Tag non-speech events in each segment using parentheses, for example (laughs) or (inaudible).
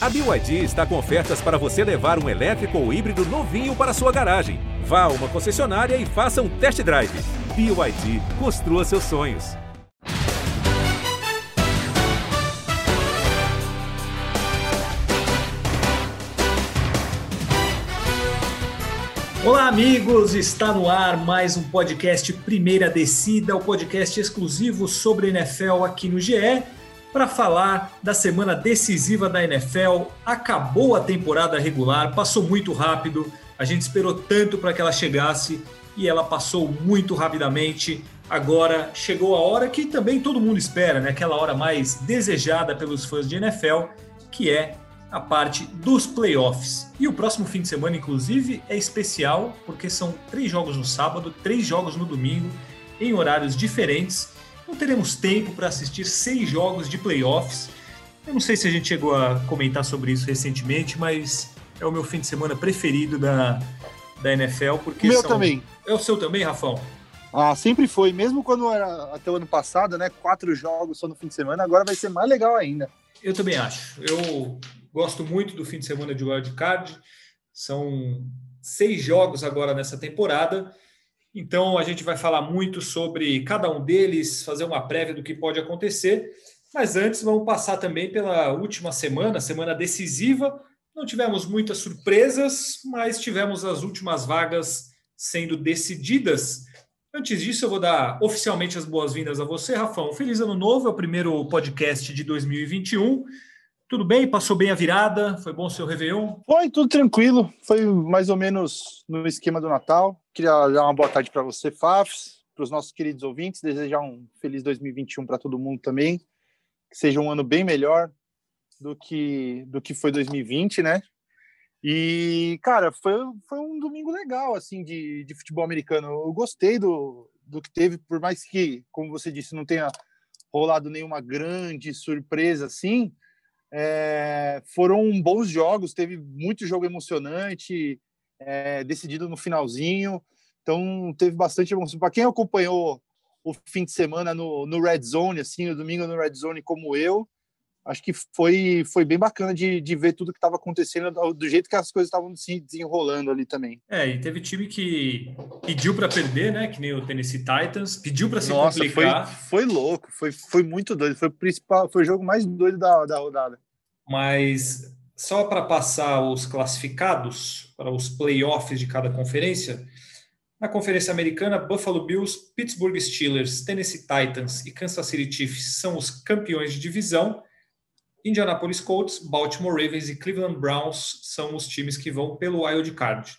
A BYD está com ofertas para você levar um elétrico ou híbrido novinho para sua garagem. Vá a uma concessionária e faça um test drive. BYD, construa seus sonhos. Olá, amigos! Está no ar mais um podcast Primeira Descida, o podcast exclusivo sobre NFL aqui no GE para falar da semana decisiva da NFL. Acabou a temporada regular, passou muito rápido. A gente esperou tanto para que ela chegasse e ela passou muito rapidamente. Agora chegou a hora que também todo mundo espera, né? Aquela hora mais desejada pelos fãs de NFL, que é a parte dos playoffs. E o próximo fim de semana, inclusive, é especial porque são três jogos no sábado, três jogos no domingo, em horários diferentes. Não teremos tempo para assistir seis jogos de playoffs. Eu não sei se a gente chegou a comentar sobre isso recentemente, mas é o meu fim de semana preferido da, da NFL. Porque meu são... também. É o seu também, Rafão? Ah, sempre foi. Mesmo quando era até o ano passado, né? Quatro jogos só no fim de semana, agora vai ser mais legal ainda. Eu também acho. Eu gosto muito do fim de semana de Wild Card. São seis jogos agora nessa temporada. Então a gente vai falar muito sobre cada um deles, fazer uma prévia do que pode acontecer. Mas antes vamos passar também pela última semana, semana decisiva. Não tivemos muitas surpresas, mas tivemos as últimas vagas sendo decididas. Antes disso, eu vou dar oficialmente as boas-vindas a você, Rafão. Feliz Ano Novo, é o primeiro podcast de 2021. Tudo bem? Passou bem a virada? Foi bom o seu Réveillon? Foi, tudo tranquilo. Foi mais ou menos no esquema do Natal. Queria dar uma boa tarde para você, Fafs, para os nossos queridos ouvintes. Desejar um feliz 2021 para todo mundo também. Que seja um ano bem melhor do que, do que foi 2020, né? E, cara, foi, foi um domingo legal, assim, de, de futebol americano. Eu gostei do, do que teve, por mais que, como você disse, não tenha rolado nenhuma grande surpresa, assim é, foram bons jogos, teve muito jogo emocionante, é, decidido no finalzinho. Então teve bastante emoção. Para quem acompanhou o fim de semana no, no Red Zone, assim, o domingo no Red Zone como eu, acho que foi, foi bem bacana de, de ver tudo que estava acontecendo, do jeito que as coisas estavam se desenrolando ali também. É, e teve time que pediu para perder, né? Que nem o Tennessee Titans, pediu para se Nossa, complicar. Foi, foi louco, foi, foi muito doido, foi o principal, foi o jogo mais doido da, da rodada. Mas só para passar os classificados para os playoffs de cada conferência, na Conferência Americana, Buffalo Bills, Pittsburgh Steelers, Tennessee Titans e Kansas City Chiefs são os campeões de divisão. Indianapolis Colts, Baltimore Ravens e Cleveland Browns são os times que vão pelo wild card.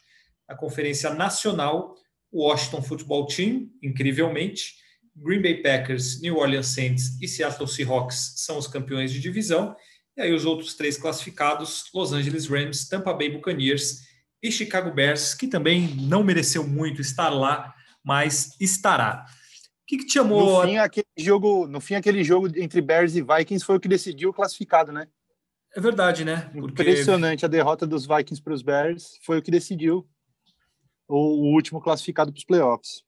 Na Conferência Nacional, Washington Football Team, incrivelmente, Green Bay Packers, New Orleans Saints e Seattle Seahawks são os campeões de divisão. E aí os outros três classificados, Los Angeles Rams, Tampa Bay Buccaneers e Chicago Bears, que também não mereceu muito estar lá, mas estará. O que, que te chamou? No fim, aquele jogo, no fim, aquele jogo entre Bears e Vikings foi o que decidiu o classificado, né? É verdade, né? Porque... Impressionante a derrota dos Vikings para os Bears foi o que decidiu o, o último classificado para os playoffs.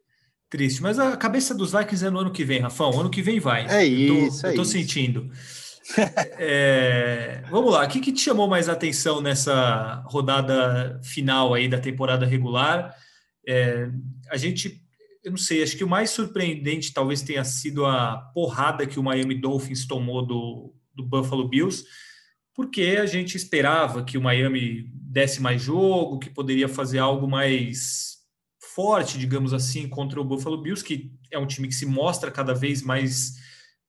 Triste, mas a cabeça dos Vikings é no ano que vem, Rafão. Ano que vem vai. É isso. Eu tô, é eu tô isso. sentindo. É, vamos lá, o que, que, te chamou mais atenção nessa rodada final aí da temporada regular? É, a gente, eu não sei, acho que o mais surpreendente talvez tenha sido a porrada que o Miami Dolphins tomou do, do Buffalo Bills, porque a gente esperava que o Miami desse mais jogo, que poderia fazer algo mais forte, digamos assim, contra o Buffalo Bills, que é um time que se mostra cada vez mais,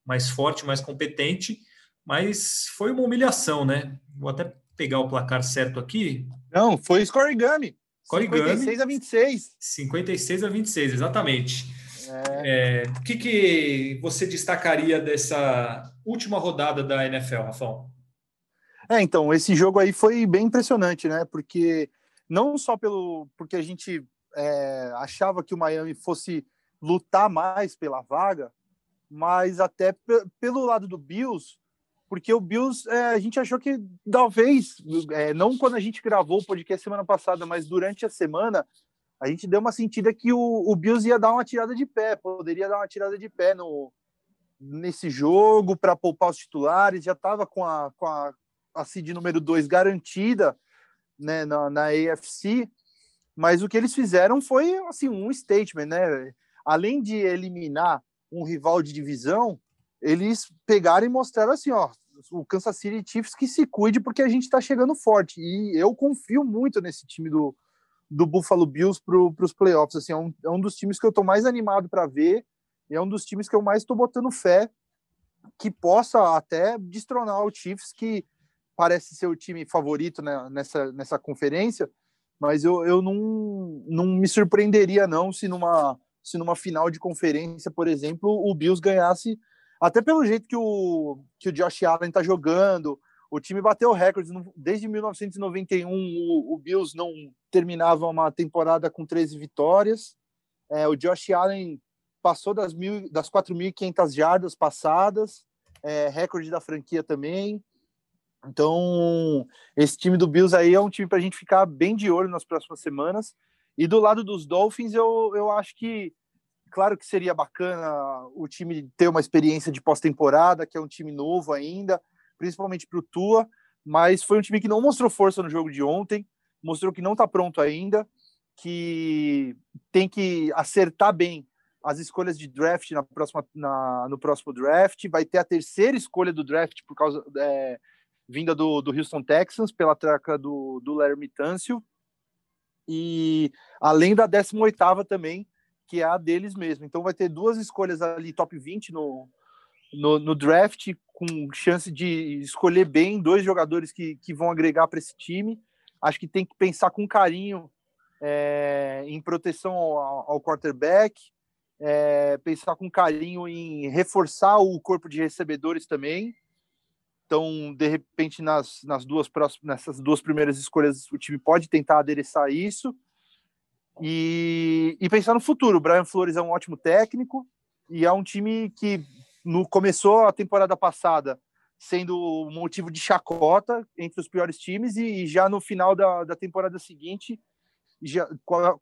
mais forte, mais competente mas foi uma humilhação, né? Vou até pegar o placar certo aqui. Não, foi scorigami. Scorigami. 56 a 26. 56 a 26, exatamente. É. É, o que, que você destacaria dessa última rodada da NFL, Rafão? É, então, esse jogo aí foi bem impressionante, né? Porque não só pelo porque a gente é, achava que o Miami fosse lutar mais pela vaga, mas até pelo lado do Bills, porque o Bills, é, a gente achou que talvez, é, não quando a gente gravou o podcast semana passada, mas durante a semana, a gente deu uma sentida que o, o Bills ia dar uma tirada de pé, poderia dar uma tirada de pé no, nesse jogo para poupar os titulares, já estava com a, com, a, a seed número 2 garantida né, na, na AFC, mas o que eles fizeram foi assim um statement, né? Além de eliminar um rival de divisão, eles pegaram e mostraram assim, ó, o Kansas City Chiefs que se cuide porque a gente está chegando forte. E eu confio muito nesse time do, do Buffalo Bills para os playoffs. Assim, é um, é um dos times que eu estou mais animado para ver e é um dos times que eu mais estou botando fé que possa até destronar o Chiefs, que parece ser o time favorito né, nessa, nessa conferência, mas eu, eu não, não me surpreenderia não se numa, se numa final de conferência, por exemplo, o Bills ganhasse, até pelo jeito que o, que o Josh Allen está jogando, o time bateu recordes desde 1991, o, o Bills não terminava uma temporada com 13 vitórias, é, o Josh Allen passou das, das 4.500 jardas passadas, é, recorde da franquia também. Então, esse time do Bills aí é um time para a gente ficar bem de olho nas próximas semanas. E do lado dos Dolphins, eu, eu acho que, claro que seria bacana o time ter uma experiência de pós-temporada, que é um time novo ainda, principalmente para o Tua, mas foi um time que não mostrou força no jogo de ontem, mostrou que não está pronto ainda, que tem que acertar bem as escolhas de draft na próxima, na, no próximo draft, vai ter a terceira escolha do draft por causa é, vinda do, do Houston Texans pela troca do, do Larry Tâncio e além da 18 também, que é a deles mesmo. Então vai ter duas escolhas ali top 20 no, no, no draft, com chance de escolher bem dois jogadores que, que vão agregar para esse time. Acho que tem que pensar com carinho é, em proteção ao, ao quarterback, é, pensar com carinho em reforçar o corpo de recebedores também. Então, de repente, nas, nas duas próximas, nessas duas primeiras escolhas, o time pode tentar adereçar isso. E, e pensar no futuro. O Brian Flores é um ótimo técnico e é um time que no, começou a temporada passada sendo motivo de chacota entre os piores times e, e já no final da, da temporada seguinte já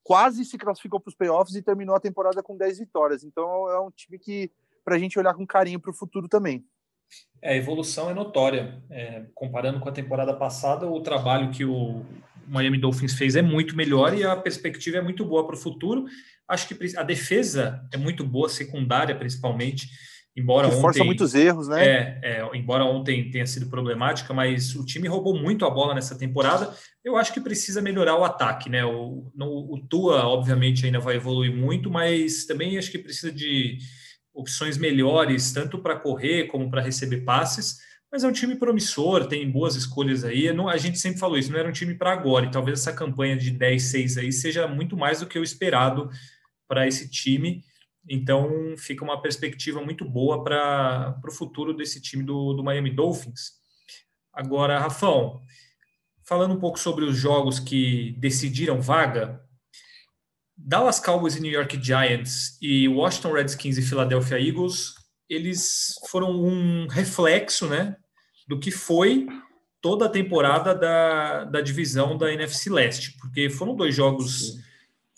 quase se classificou para os playoffs e terminou a temporada com 10 vitórias. Então é um time que para a gente olhar com carinho para o futuro também. É, a evolução é notória. É, comparando com a temporada passada, o trabalho que o Miami Dolphins fez é muito melhor e a perspectiva é muito boa para o futuro. Acho que a defesa é muito boa, secundária principalmente. Embora que força muitos erros, né? É, é, embora ontem tenha sido problemática, mas o time roubou muito a bola nessa temporada. Eu acho que precisa melhorar o ataque, né? O, no, o Tua, obviamente, ainda vai evoluir muito, mas também acho que precisa de opções melhores, tanto para correr como para receber passes. Mas é um time promissor, tem boas escolhas aí. Não, a gente sempre falou isso, não era um time para agora, e talvez essa campanha de 10-6 aí seja muito mais do que o esperado para esse time. Então, fica uma perspectiva muito boa para o futuro desse time do, do Miami Dolphins. Agora, Rafão, falando um pouco sobre os jogos que decidiram vaga, Dallas Cowboys e New York Giants e Washington Redskins e Philadelphia Eagles, eles foram um reflexo né, do que foi toda a temporada da, da divisão da NFC Leste, porque foram dois jogos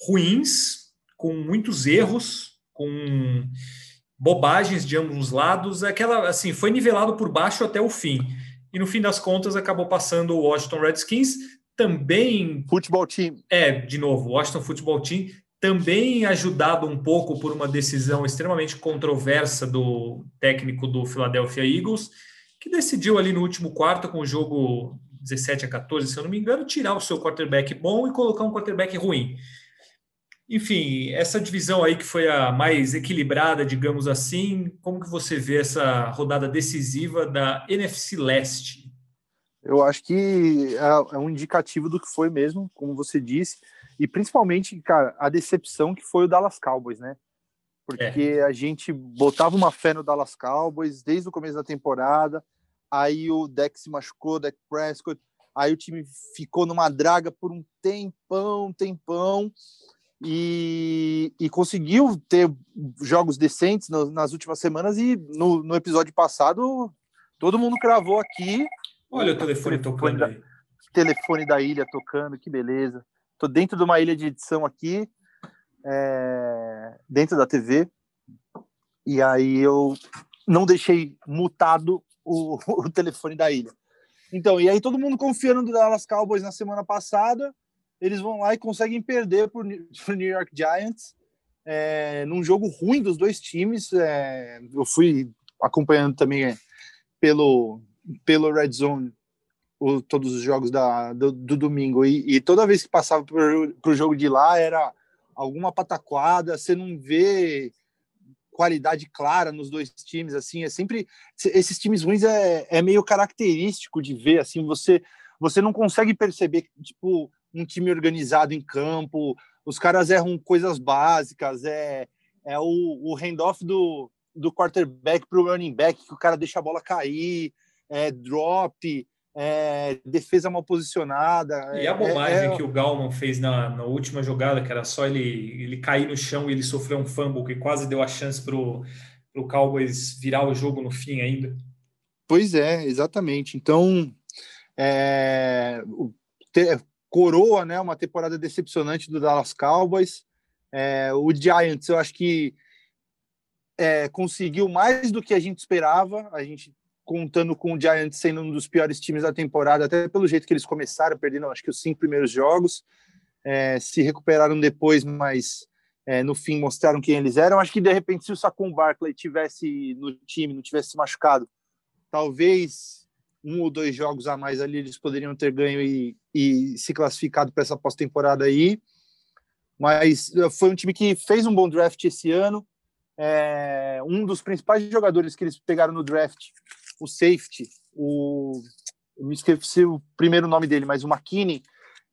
ruins, com muitos erros, com bobagens de ambos os lados, aquela assim, foi nivelado por baixo até o fim. E no fim das contas acabou passando o Washington Redskins, também futebol team. É, de novo, o Washington Football Team também ajudado um pouco por uma decisão extremamente controversa do técnico do Philadelphia Eagles, que decidiu ali no último quarto com o jogo 17 a 14, se eu não me engano, tirar o seu quarterback bom e colocar um quarterback ruim. Enfim, essa divisão aí que foi a mais equilibrada, digamos assim, como que você vê essa rodada decisiva da NFC Leste? Eu acho que é, é um indicativo do que foi mesmo, como você disse, e principalmente, cara, a decepção que foi o Dallas Cowboys, né? Porque é. a gente botava uma fé no Dallas Cowboys desde o começo da temporada, aí o Deck se machucou, Deck Prescott, aí o time ficou numa draga por um tempão, tempão, e, e conseguiu ter jogos decentes no, nas últimas semanas e no, no, episódio passado todo mundo cravou aqui. Olha o telefone, tocando da, aí. Telefone da ilha tocando, que beleza. Tô dentro de uma ilha de edição aqui, é, dentro da TV, e aí eu não deixei mutado o, (laughs) o telefone da ilha. Então, e aí todo mundo confiando no Dallas Cowboys na semana passada, eles vão lá e conseguem perder para o (laughs) New York Giants é, num jogo ruim dos dois times. É, eu fui acompanhando também é, pelo, pelo Red Zone o, todos os jogos da, do, do domingo. E, e, toda vez que passava para o jogo de lá era alguma pataquada, você não vê qualidade clara nos dois times, assim, é sempre esses times ruins é, é meio característico de ver, assim, você você não consegue perceber tipo um time organizado em campo, os caras erram coisas básicas, é, é o, o handoff do, do quarterback para o running back, que o cara deixa a bola cair, é drop, é, defesa mal posicionada. E a bobagem é, é... que o Galman fez na, na, última jogada, que era só ele, ele cair no chão e ele sofreu um fumble que quase deu a chance para o Cowboys virar o jogo no fim ainda. Pois é, exatamente. Então, é, coroa né, uma temporada decepcionante do Dallas Cowboys. É, o Giants, eu acho que é, conseguiu mais do que a gente esperava. A gente contando com o Giants sendo um dos piores times da temporada, até pelo jeito que eles começaram, perdendo acho que os cinco primeiros jogos. É, se recuperaram depois, mas é, no fim mostraram quem eles eram. Acho que de repente, se o Saquon Barkley tivesse no time, não tivesse machucado, talvez um ou dois jogos a mais ali eles poderiam ter ganho e, e se classificado para essa pós-temporada aí. Mas eh, foi um time que fez um bom draft esse ano. É, um dos principais jogadores que eles pegaram no draft, o safety, o eu me esqueci o primeiro nome dele, mas o McKinney,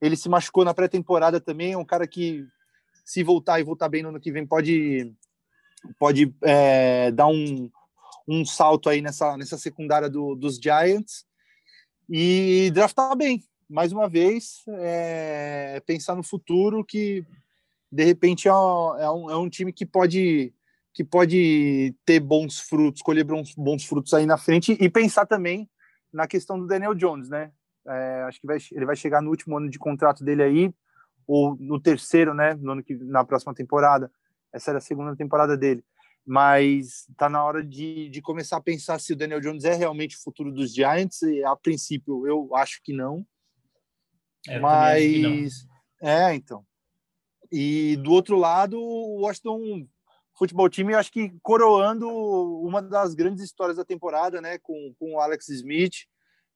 ele se machucou na pré-temporada também. É um cara que, se voltar e voltar bem no ano que vem, pode, pode é, dar um, um salto aí nessa, nessa secundária do, dos Giants e draftar bem. Mais uma vez, é, pensar no futuro que de repente é um, é um, é um time que pode que pode ter bons frutos, colher bons, bons frutos aí na frente e pensar também na questão do Daniel Jones, né? É, acho que vai, ele vai chegar no último ano de contrato dele aí, ou no terceiro, né? No ano que, na próxima temporada. Essa era a segunda temporada dele mas está na hora de, de começar a pensar se o Daniel Jones é realmente o futuro dos Giants. E, a princípio, eu acho que não. É, mas que não. é, então. E do outro lado, o Washington Futebol Time, acho que coroando uma das grandes histórias da temporada, né, com, com o Alex Smith,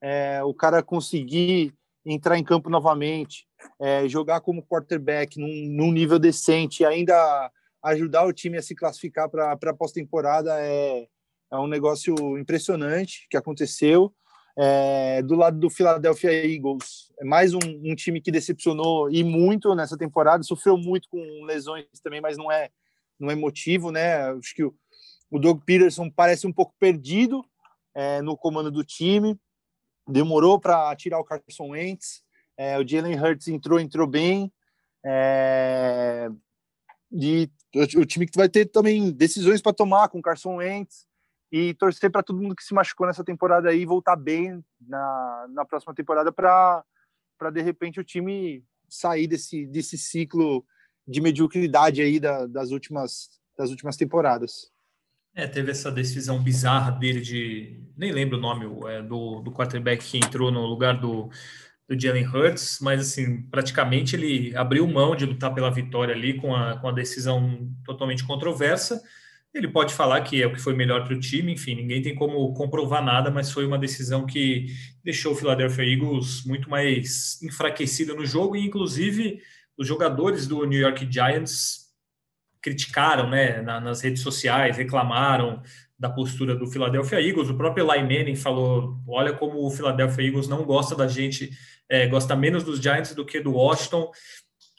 é, o cara conseguir entrar em campo novamente, é, jogar como quarterback num, num nível decente, ainda ajudar o time a se classificar para a pós-temporada é, é um negócio impressionante que aconteceu. É, do lado do Philadelphia Eagles, é mais um, um, time que decepcionou e muito nessa temporada, sofreu muito com lesões também, mas não é não é motivo, né? Acho que o, o Doug Peterson parece um pouco perdido é, no comando do time, demorou para tirar o Carson Wentz, é, o Jalen Hurts entrou, entrou bem, é, e o time que vai ter também decisões para tomar com Carson Wentz e torcer para todo mundo que se machucou nessa temporada aí voltar bem na, na próxima temporada para para de repente o time sair desse desse ciclo de mediocridade aí da, das últimas das últimas temporadas. É, teve essa decisão bizarra dele de nem lembro o nome é, do, do quarterback que entrou no lugar do do Jalen Hurts, mas assim, praticamente ele abriu mão de lutar pela vitória ali com a, com a decisão totalmente controversa. Ele pode falar que é o que foi melhor para o time, enfim, ninguém tem como comprovar nada, mas foi uma decisão que deixou o Philadelphia Eagles muito mais enfraquecido no jogo, e inclusive os jogadores do New York Giants criticaram né, nas redes sociais, reclamaram da postura do Philadelphia Eagles. O próprio Eli Manning falou: olha como o Philadelphia Eagles não gosta da gente é, gosta menos dos Giants do que do Washington.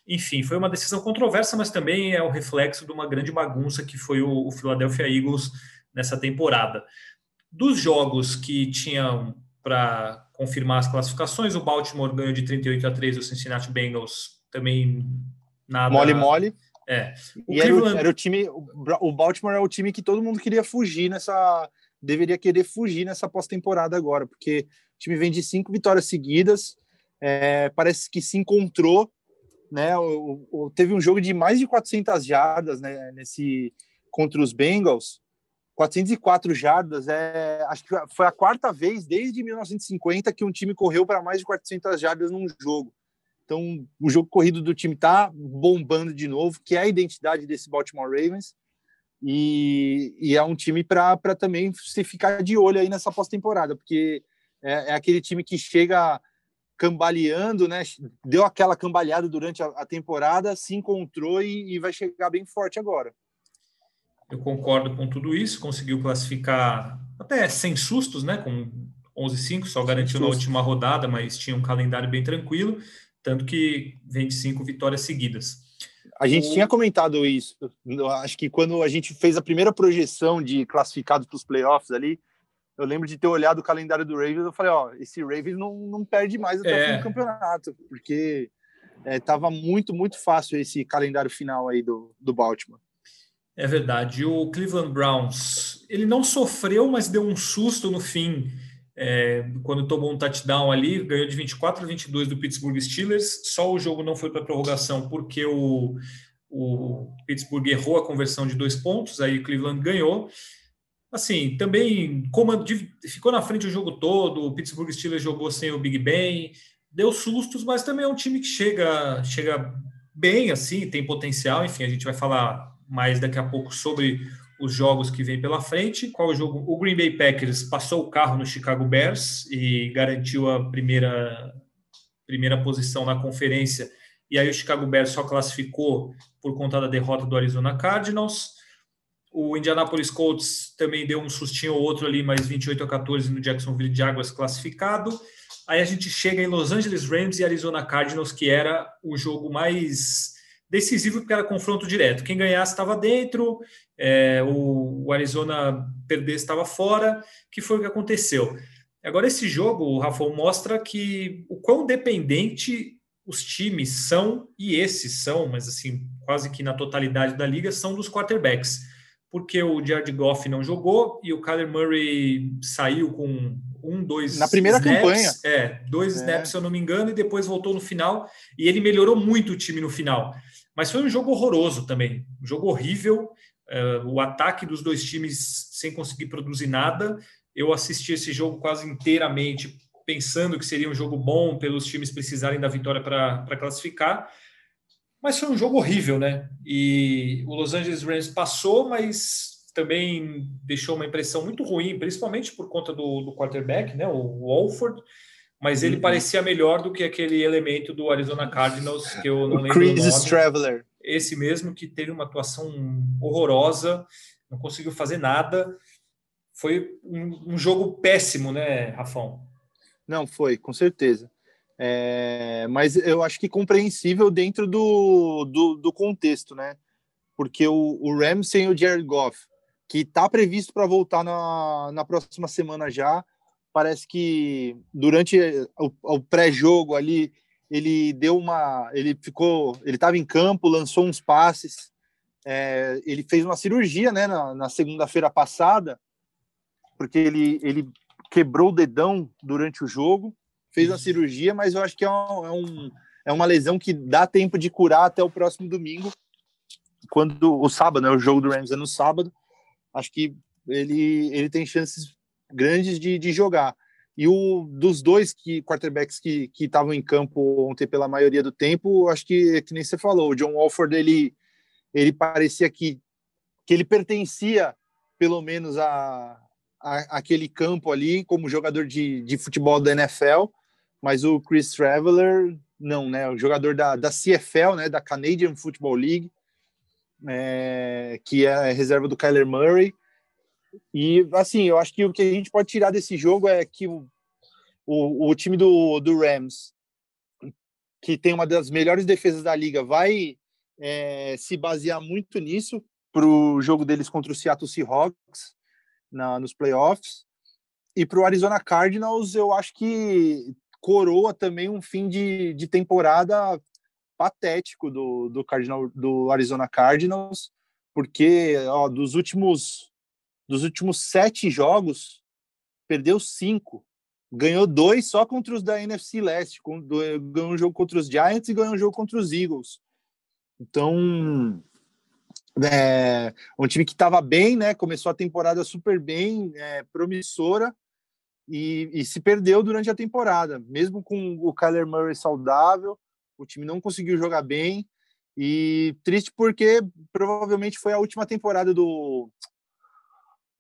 Enfim, foi uma decisão controversa, mas também é o reflexo de uma grande bagunça que foi o, o Philadelphia Eagles nessa temporada. Dos jogos que tinham para confirmar as classificações, o Baltimore ganhou de 38 a 3 o Cincinnati Bengals, também nada. Mole, mole. É. O e Cleveland... era, o, era, o, time, o Baltimore é o time que todo mundo queria fugir nessa, deveria querer fugir nessa pós-temporada agora, porque o time vem de cinco vitórias seguidas, é, parece que se encontrou, né? O, o, teve um jogo de mais de 400 jardas né, nesse contra os Bengals 404 jardas é, acho que foi a quarta vez desde 1950 que um time correu para mais de 400 jardas num jogo. Então, o jogo corrido do time tá bombando de novo, que é a identidade desse Baltimore Ravens. E, e é um time para também se ficar de olho aí nessa pós-temporada, porque é, é, aquele time que chega cambaleando, né? Deu aquela cambaleada durante a, a temporada, se encontrou e, e vai chegar bem forte agora. Eu concordo com tudo isso, conseguiu classificar até sem sustos, né? Com 11-5, só garantiu na última rodada, mas tinha um calendário bem tranquilo, tanto que 25 vitórias seguidas. A gente o... tinha comentado isso, acho que quando a gente fez a primeira projeção de classificados para os playoffs ali, eu lembro de ter olhado o calendário do Ravens, eu falei, ó, esse Ravens não, não perde mais até é. o fim do campeonato, porque estava é, muito, muito fácil esse calendário final aí do, do Baltimore. É verdade. O Cleveland Browns, ele não sofreu, mas deu um susto no fim, é, quando tomou um touchdown ali, ganhou de 24 a 22 do Pittsburgh Steelers. Só o jogo não foi para prorrogação porque o, o Pittsburgh errou a conversão de dois pontos, aí o Cleveland ganhou. Assim, também comando, ficou na frente o jogo todo, o Pittsburgh Steelers jogou sem o Big Ben, deu sustos, mas também é um time que chega, chega bem, assim, tem potencial, enfim, a gente vai falar mais daqui a pouco sobre os jogos que vem pela frente. Qual o jogo? O Green Bay Packers passou o carro no Chicago Bears e garantiu a primeira, primeira posição na conferência. E aí o Chicago Bears só classificou por conta da derrota do Arizona Cardinals. O Indianapolis Colts também deu um sustinho ou outro ali, mas 28 a 14 no Jacksonville Jaguars classificado. Aí a gente chega em Los Angeles Rams e Arizona Cardinals, que era o jogo mais decisivo porque era confronto direto. Quem ganhasse estava dentro, é, o, o, Arizona perdesse estava fora, que foi o que aconteceu. Agora, esse jogo, o Rafa, mostra que o quão dependente os times são, e esses são, mas assim, quase que na totalidade da liga, são dos quarterbacks. Porque o Jared Goff não jogou e o Kyler Murray saiu com um, dois. Na primeira snaps, campanha. É, dois é. snaps, se eu não me engano, e depois voltou no final. E ele melhorou muito o time no final. Mas foi um jogo horroroso também, um jogo horrível. Uh, o ataque dos dois times sem conseguir produzir nada. Eu assisti esse jogo quase inteiramente pensando que seria um jogo bom pelos times precisarem da vitória para classificar. Mas foi um jogo horrível, né? E o Los Angeles Rams passou, mas também deixou uma impressão muito ruim, principalmente por conta do, do quarterback, né? O Walford mas ele uhum. parecia melhor do que aquele elemento do Arizona Cardinals que eu não o lembro Chris Traveler. Esse mesmo que teve uma atuação horrorosa, não conseguiu fazer nada. Foi um, um jogo péssimo, né, Rafão? Não, foi, com certeza. É, mas eu acho que compreensível dentro do, do, do contexto, né? Porque o, o Rams sem o Jared Goff, que está previsto para voltar na, na próxima semana já, parece que durante o, o pré-jogo ali ele deu uma, ele ficou, ele estava em campo, lançou uns passes, é, ele fez uma cirurgia, né, na, na segunda-feira passada, porque ele ele quebrou o dedão durante o jogo, fez uma cirurgia, mas eu acho que é, um, é, um, é uma lesão que dá tempo de curar até o próximo domingo, quando o sábado, né, o jogo do Rams é no sábado, acho que ele ele tem chances grandes de, de jogar. E o dos dois que quarterbacks que estavam em campo ontem pela maioria do tempo, acho que que nem você falou, o John Walford ele ele parecia que que ele pertencia pelo menos a, a aquele campo ali como jogador de, de futebol da NFL, mas o Chris Traveler não, né? O jogador da, da CFL, né? Da Canadian Football League, é, que é reserva do Kyler Murray e, assim, eu acho que o que a gente pode tirar desse jogo é que o, o, o time do, do Rams, que tem uma das melhores defesas da liga, vai é, se basear muito nisso para o jogo deles contra o Seattle Seahawks na, nos playoffs. E para o Arizona Cardinals, eu acho que coroa também um fim de, de temporada patético do, do, Cardinal, do Arizona Cardinals, porque ó, dos últimos dos últimos sete jogos, perdeu cinco. Ganhou dois só contra os da NFC Leste. Ganhou um jogo contra os Giants e ganhou um jogo contra os Eagles. Então, É, um time que estava bem, né? Começou a temporada super bem, é, promissora, e, e, se perdeu durante a temporada. Mesmo com o Kyler Murray saudável, o time não conseguiu jogar bem. E triste porque provavelmente foi a última temporada do,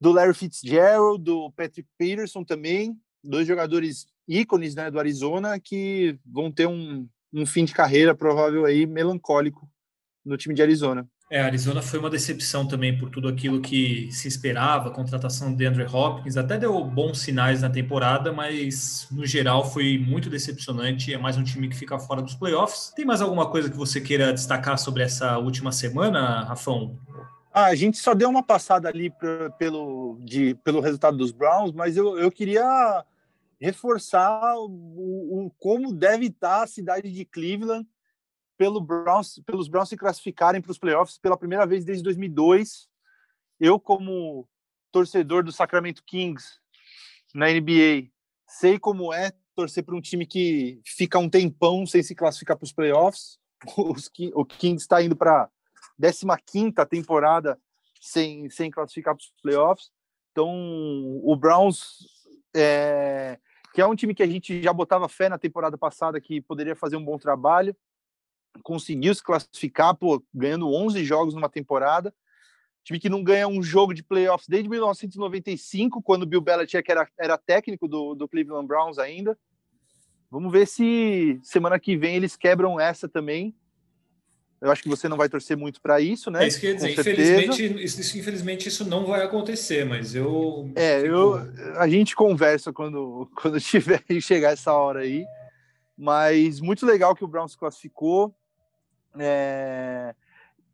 do Larry Fitzgerald, do Patrick Peterson também, dois jogadores ícones né, do Arizona que vão ter um, um fim de carreira provável aí melancólico no time de Arizona. É, Arizona foi uma decepção também por tudo aquilo que se esperava, a contratação de Andrew Hopkins, até deu bons sinais na temporada, mas no geral foi muito decepcionante. É mais um time que fica fora dos playoffs. Tem mais alguma coisa que você queira destacar sobre essa última semana, Rafão? Ah, a gente só deu uma passada ali pra, pelo, de, pelo resultado dos Browns, mas eu, eu queria reforçar o, o, como deve estar a cidade de Cleveland pelo Browns, pelos Browns se classificarem para os playoffs pela primeira vez desde 2002. Eu, como torcedor do Sacramento Kings na NBA, sei como é torcer para um time que fica um tempão sem se classificar para (laughs) os playoffs. Os, o Kings está indo para a 15 temporada sem, sem classificar para os playoffs. Então, o Browns, é, que é um time que a gente já botava fé na temporada passada que poderia fazer um bom trabalho, conseguiu se classificar, pô, ganhando 11 jogos numa temporada. Time que não ganha um jogo de playoffs desde 1995, quando Bill Belichick era, era técnico do, do Cleveland Browns ainda. Vamos ver se semana que vem eles quebram essa também. Eu acho que você não vai torcer muito para isso, né? É isso que eu ia dizer. Infelizmente isso, infelizmente, isso não vai acontecer, mas eu. É, eu, a gente conversa quando, (laughs) quando tiver chegar essa hora aí. Mas muito legal que o Browns classificou. É,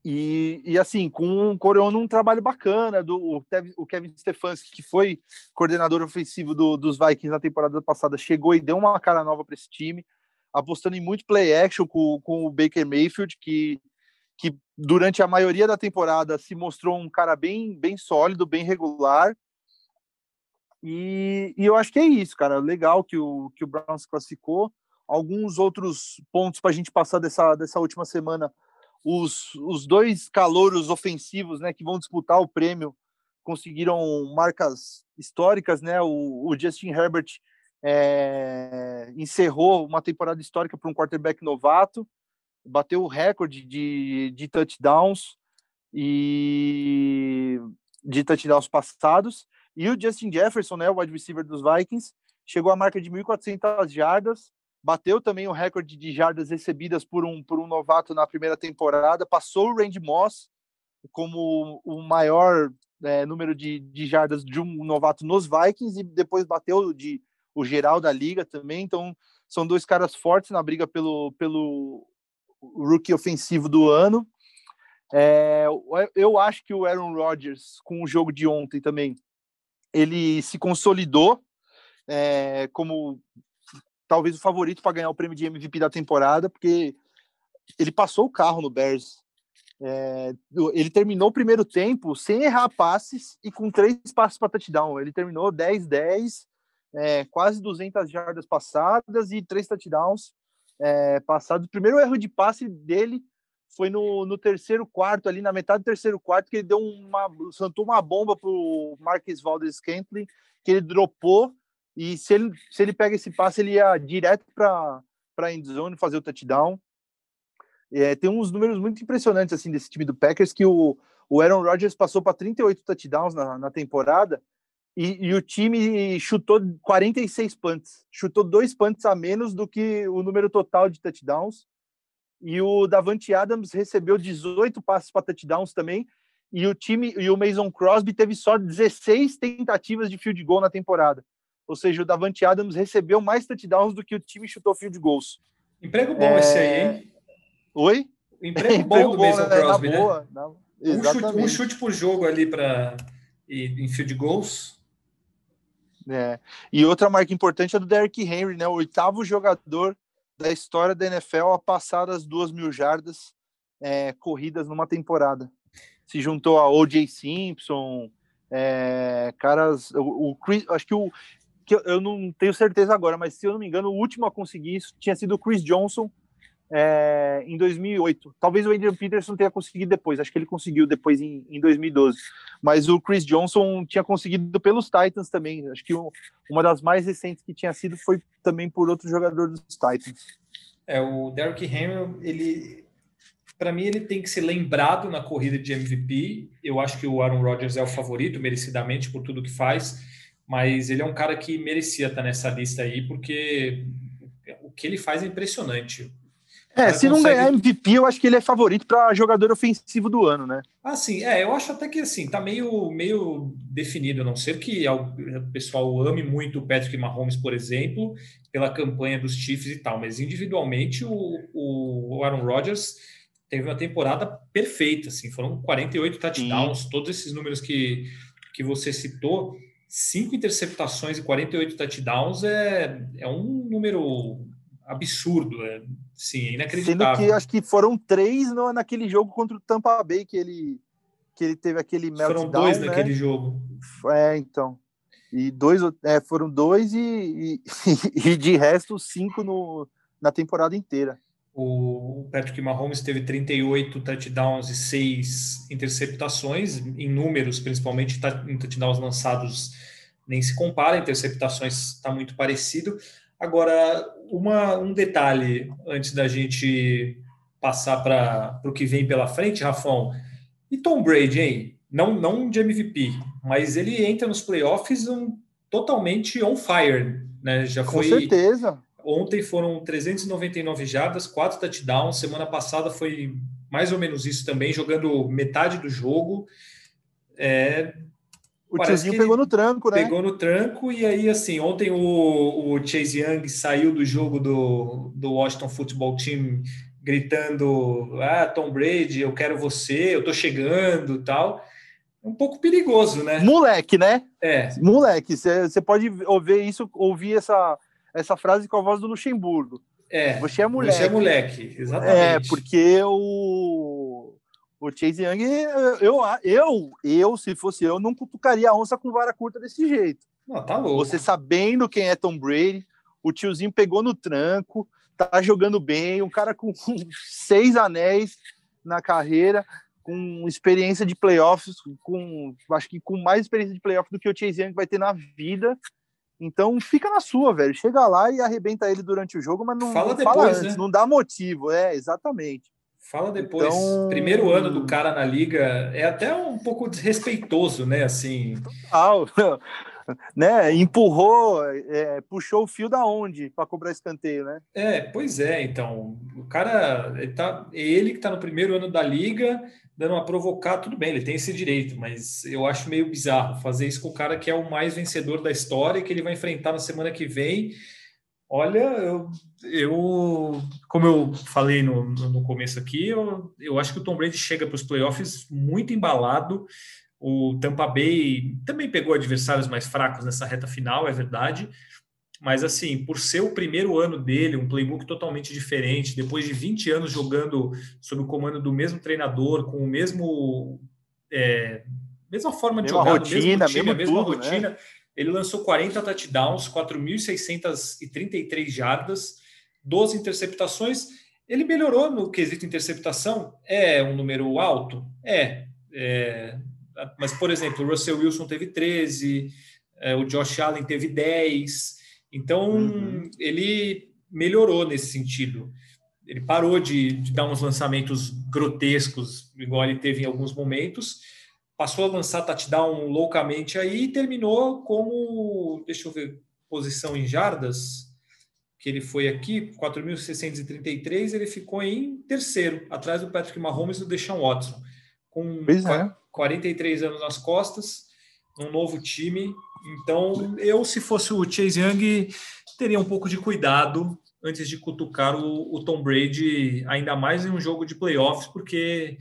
e, e, assim, com o Coreano um trabalho bacana do o, o Kevin Stefanski, que foi coordenador ofensivo do, dos Vikings na temporada passada, chegou e deu uma cara nova para esse time, apostando em muito play action com, com o Baker Mayfield, que, que durante a maioria da temporada se mostrou um cara bem, bem sólido, bem regular. E, e eu acho que é isso, cara. Legal que o, que o Browns classificou alguns outros pontos para a gente passar dessa, dessa última semana. Os, os dois calouros ofensivos né, que vão disputar o prêmio conseguiram marcas históricas. Né? O, o Justin Herbert é, encerrou uma temporada histórica para um quarterback novato, bateu o recorde de, de touchdowns e de touchdowns passados. E o Justin Jefferson, né, o wide receiver dos Vikings, chegou à marca de 1.400 jardas bateu também o recorde de jardas recebidas por um, por um novato na primeira temporada, passou o Randy Moss como o maior é, número de, de jardas de um novato nos Vikings e depois bateu de o geral da liga também. Então, são dois caras fortes na briga pelo, pelo rookie ofensivo do ano. É, eu acho que o Aaron Rodgers, com o jogo de ontem também, ele se consolidou é, como talvez o favorito para ganhar o prêmio de MVP da temporada, porque ele passou o carro no Bears. É, ele terminou o primeiro tempo sem errar passes e com três passes para touchdown. Ele terminou 10-10, é, quase 200 jardas passadas e três touchdowns é, passados. O primeiro erro de passe dele foi no, no, terceiro quarto, ali na metade do terceiro quarto, que ele deu uma, santou uma bomba para o Marques Valdez Scantling, que ele dropou e se ele, se ele pega esse passe, ele ia direto para a endzone fazer o touchdown. É, tem uns números muito impressionantes assim desse time do Packers que o, o Aaron Rodgers passou para 38 touchdowns na, na temporada e, e, o time chutou 46 punts, chutou dois punts a menos do que o número total de touchdowns. E o Davante Adams recebeu 18 passes para touchdowns também. E o time e o Mason Crosby teve só 16 tentativas de field goal na temporada. Ou seja, o Davante Adams recebeu mais touchdowns do que o time chutou field goals. Emprego bom é... esse aí, hein? Oi? Emprego (laughs) bom Emprego do Mason né? Crosby, né? Boa, na... um, chute, um, chute, por jogo ali para em field goals. É. E outra marca importante é do Derrick Henry, né? O oitavo jogador da história da NFL a passar das duas mil jardas é, corridas numa temporada. Se juntou a O.J. Simpson, é, caras, o, o Chris, acho que o que eu não tenho certeza agora, mas se eu não me engano, o último a conseguir isso tinha sido o Chris Johnson é, em 2008. Talvez o Adrian Peterson tenha conseguido depois, acho que ele conseguiu depois em, em 2012. Mas o Chris Johnson tinha conseguido pelos Titans também. Acho que uma das mais recentes que tinha sido foi também por outro jogador dos Titans. É, o Derrick Henry, ele, para mim, ele tem que ser lembrado na corrida de MVP. Eu acho que o Aaron Rodgers é o favorito, merecidamente, por tudo que faz. Mas ele é um cara que merecia estar nessa lista aí, porque o que ele faz é impressionante. É, se consegue... não ganhar MVP, eu acho que ele é favorito para jogador ofensivo do ano, né? Ah, sim, é, eu acho até que assim, tá meio, meio definido, a não ser que o pessoal ame muito o Patrick Mahomes, por exemplo, pela campanha dos Chiefs e tal, mas individualmente o, o Aaron Rodgers teve uma temporada perfeita, assim, foram 48 touchdowns, sim. todos esses números que, que você citou, cinco interceptações e 48 touchdowns é, é um número absurdo, é, sim, é inacreditável. Sendo que acho que foram três no, naquele jogo contra o Tampa Bay que ele que ele teve aquele meltdown, Foram dois né? naquele jogo. É, então. E dois, é, foram dois e, e, (laughs) e, de resto cinco no, na temporada inteira. O Patrick Mahomes teve 38 touchdowns e seis interceptações, em números, principalmente em touchdowns lançados, nem se compara, interceptações está muito parecido. Agora, uma, um detalhe antes da gente passar para o que vem pela frente, Rafão. E Tom Brady, hein? Não, não de MVP, mas ele entra nos playoffs um, totalmente on fire, né? Já foi. Com certeza. Ontem foram 399 jardas, quatro touchdowns. Semana passada foi mais ou menos isso também, jogando metade do jogo. É, o tiozinho pegou no tranco, né? Pegou no tranco, e aí, assim, ontem o, o Chase Young saiu do jogo do, do Washington Football Team gritando: Ah, Tom Brady, eu quero você, eu tô chegando tal. Um pouco perigoso, né? Moleque, né? É. Moleque, você pode ouvir isso, ouvir essa, essa frase com a voz do Luxemburgo. É. Você é moleque. Você é moleque, exatamente. É, porque o o Chase Young, eu, eu, eu, se fosse eu, não cutucaria a onça com vara curta desse jeito. Não, tá louco. Você sabendo quem é Tom Brady, o tiozinho pegou no tranco, tá jogando bem, um cara com (laughs) seis anéis na carreira, com experiência de playoffs, com acho que com mais experiência de playoffs do que o Chase Young vai ter na vida. Então fica na sua, velho. Chega lá e arrebenta ele durante o jogo, mas não fala, não depois, fala antes, né? não dá motivo, é exatamente. Fala depois. Então... Primeiro ano do cara na liga é até um pouco desrespeitoso, né? Assim. Total. (laughs) né? Empurrou, é, puxou o fio da onde para cobrar escanteio, né? É, pois é. Então, o cara ele tá, é ele que está no primeiro ano da liga, dando uma provocar, tudo bem, ele tem esse direito, mas eu acho meio bizarro fazer isso com o cara que é o mais vencedor da história, que ele vai enfrentar na semana que vem Olha, eu, eu como eu falei no, no começo aqui, eu, eu acho que o Tom Brady chega para os playoffs muito embalado. O Tampa Bay também pegou adversários mais fracos nessa reta final, é verdade. Mas, assim, por ser o primeiro ano dele, um playbook totalmente diferente, depois de 20 anos jogando sob o comando do mesmo treinador, com o mesmo. É, mesma forma de mesma jogar, rotina, mesmo time, a mesma tudo, né? rotina. Né? Ele lançou 40 touchdowns, 4.633 jardas, 12 interceptações. Ele melhorou no quesito interceptação. É um número alto? É. é mas, por exemplo, o Russell Wilson teve 13, é, o Josh Allen teve 10. Então, uhum. ele melhorou nesse sentido. Ele parou de, de dar uns lançamentos grotescos, igual ele teve em alguns momentos passou a lançar touchdown loucamente aí e terminou como, deixa eu ver, posição em jardas, que ele foi aqui, 4.633, ele ficou em terceiro, atrás do Patrick Mahomes e do Deshaun Watson, com é. 43 anos nas costas, um novo time. Então, eu, se fosse o Chase Young, teria um pouco de cuidado antes de cutucar o, o Tom Brady, ainda mais em um jogo de playoffs, porque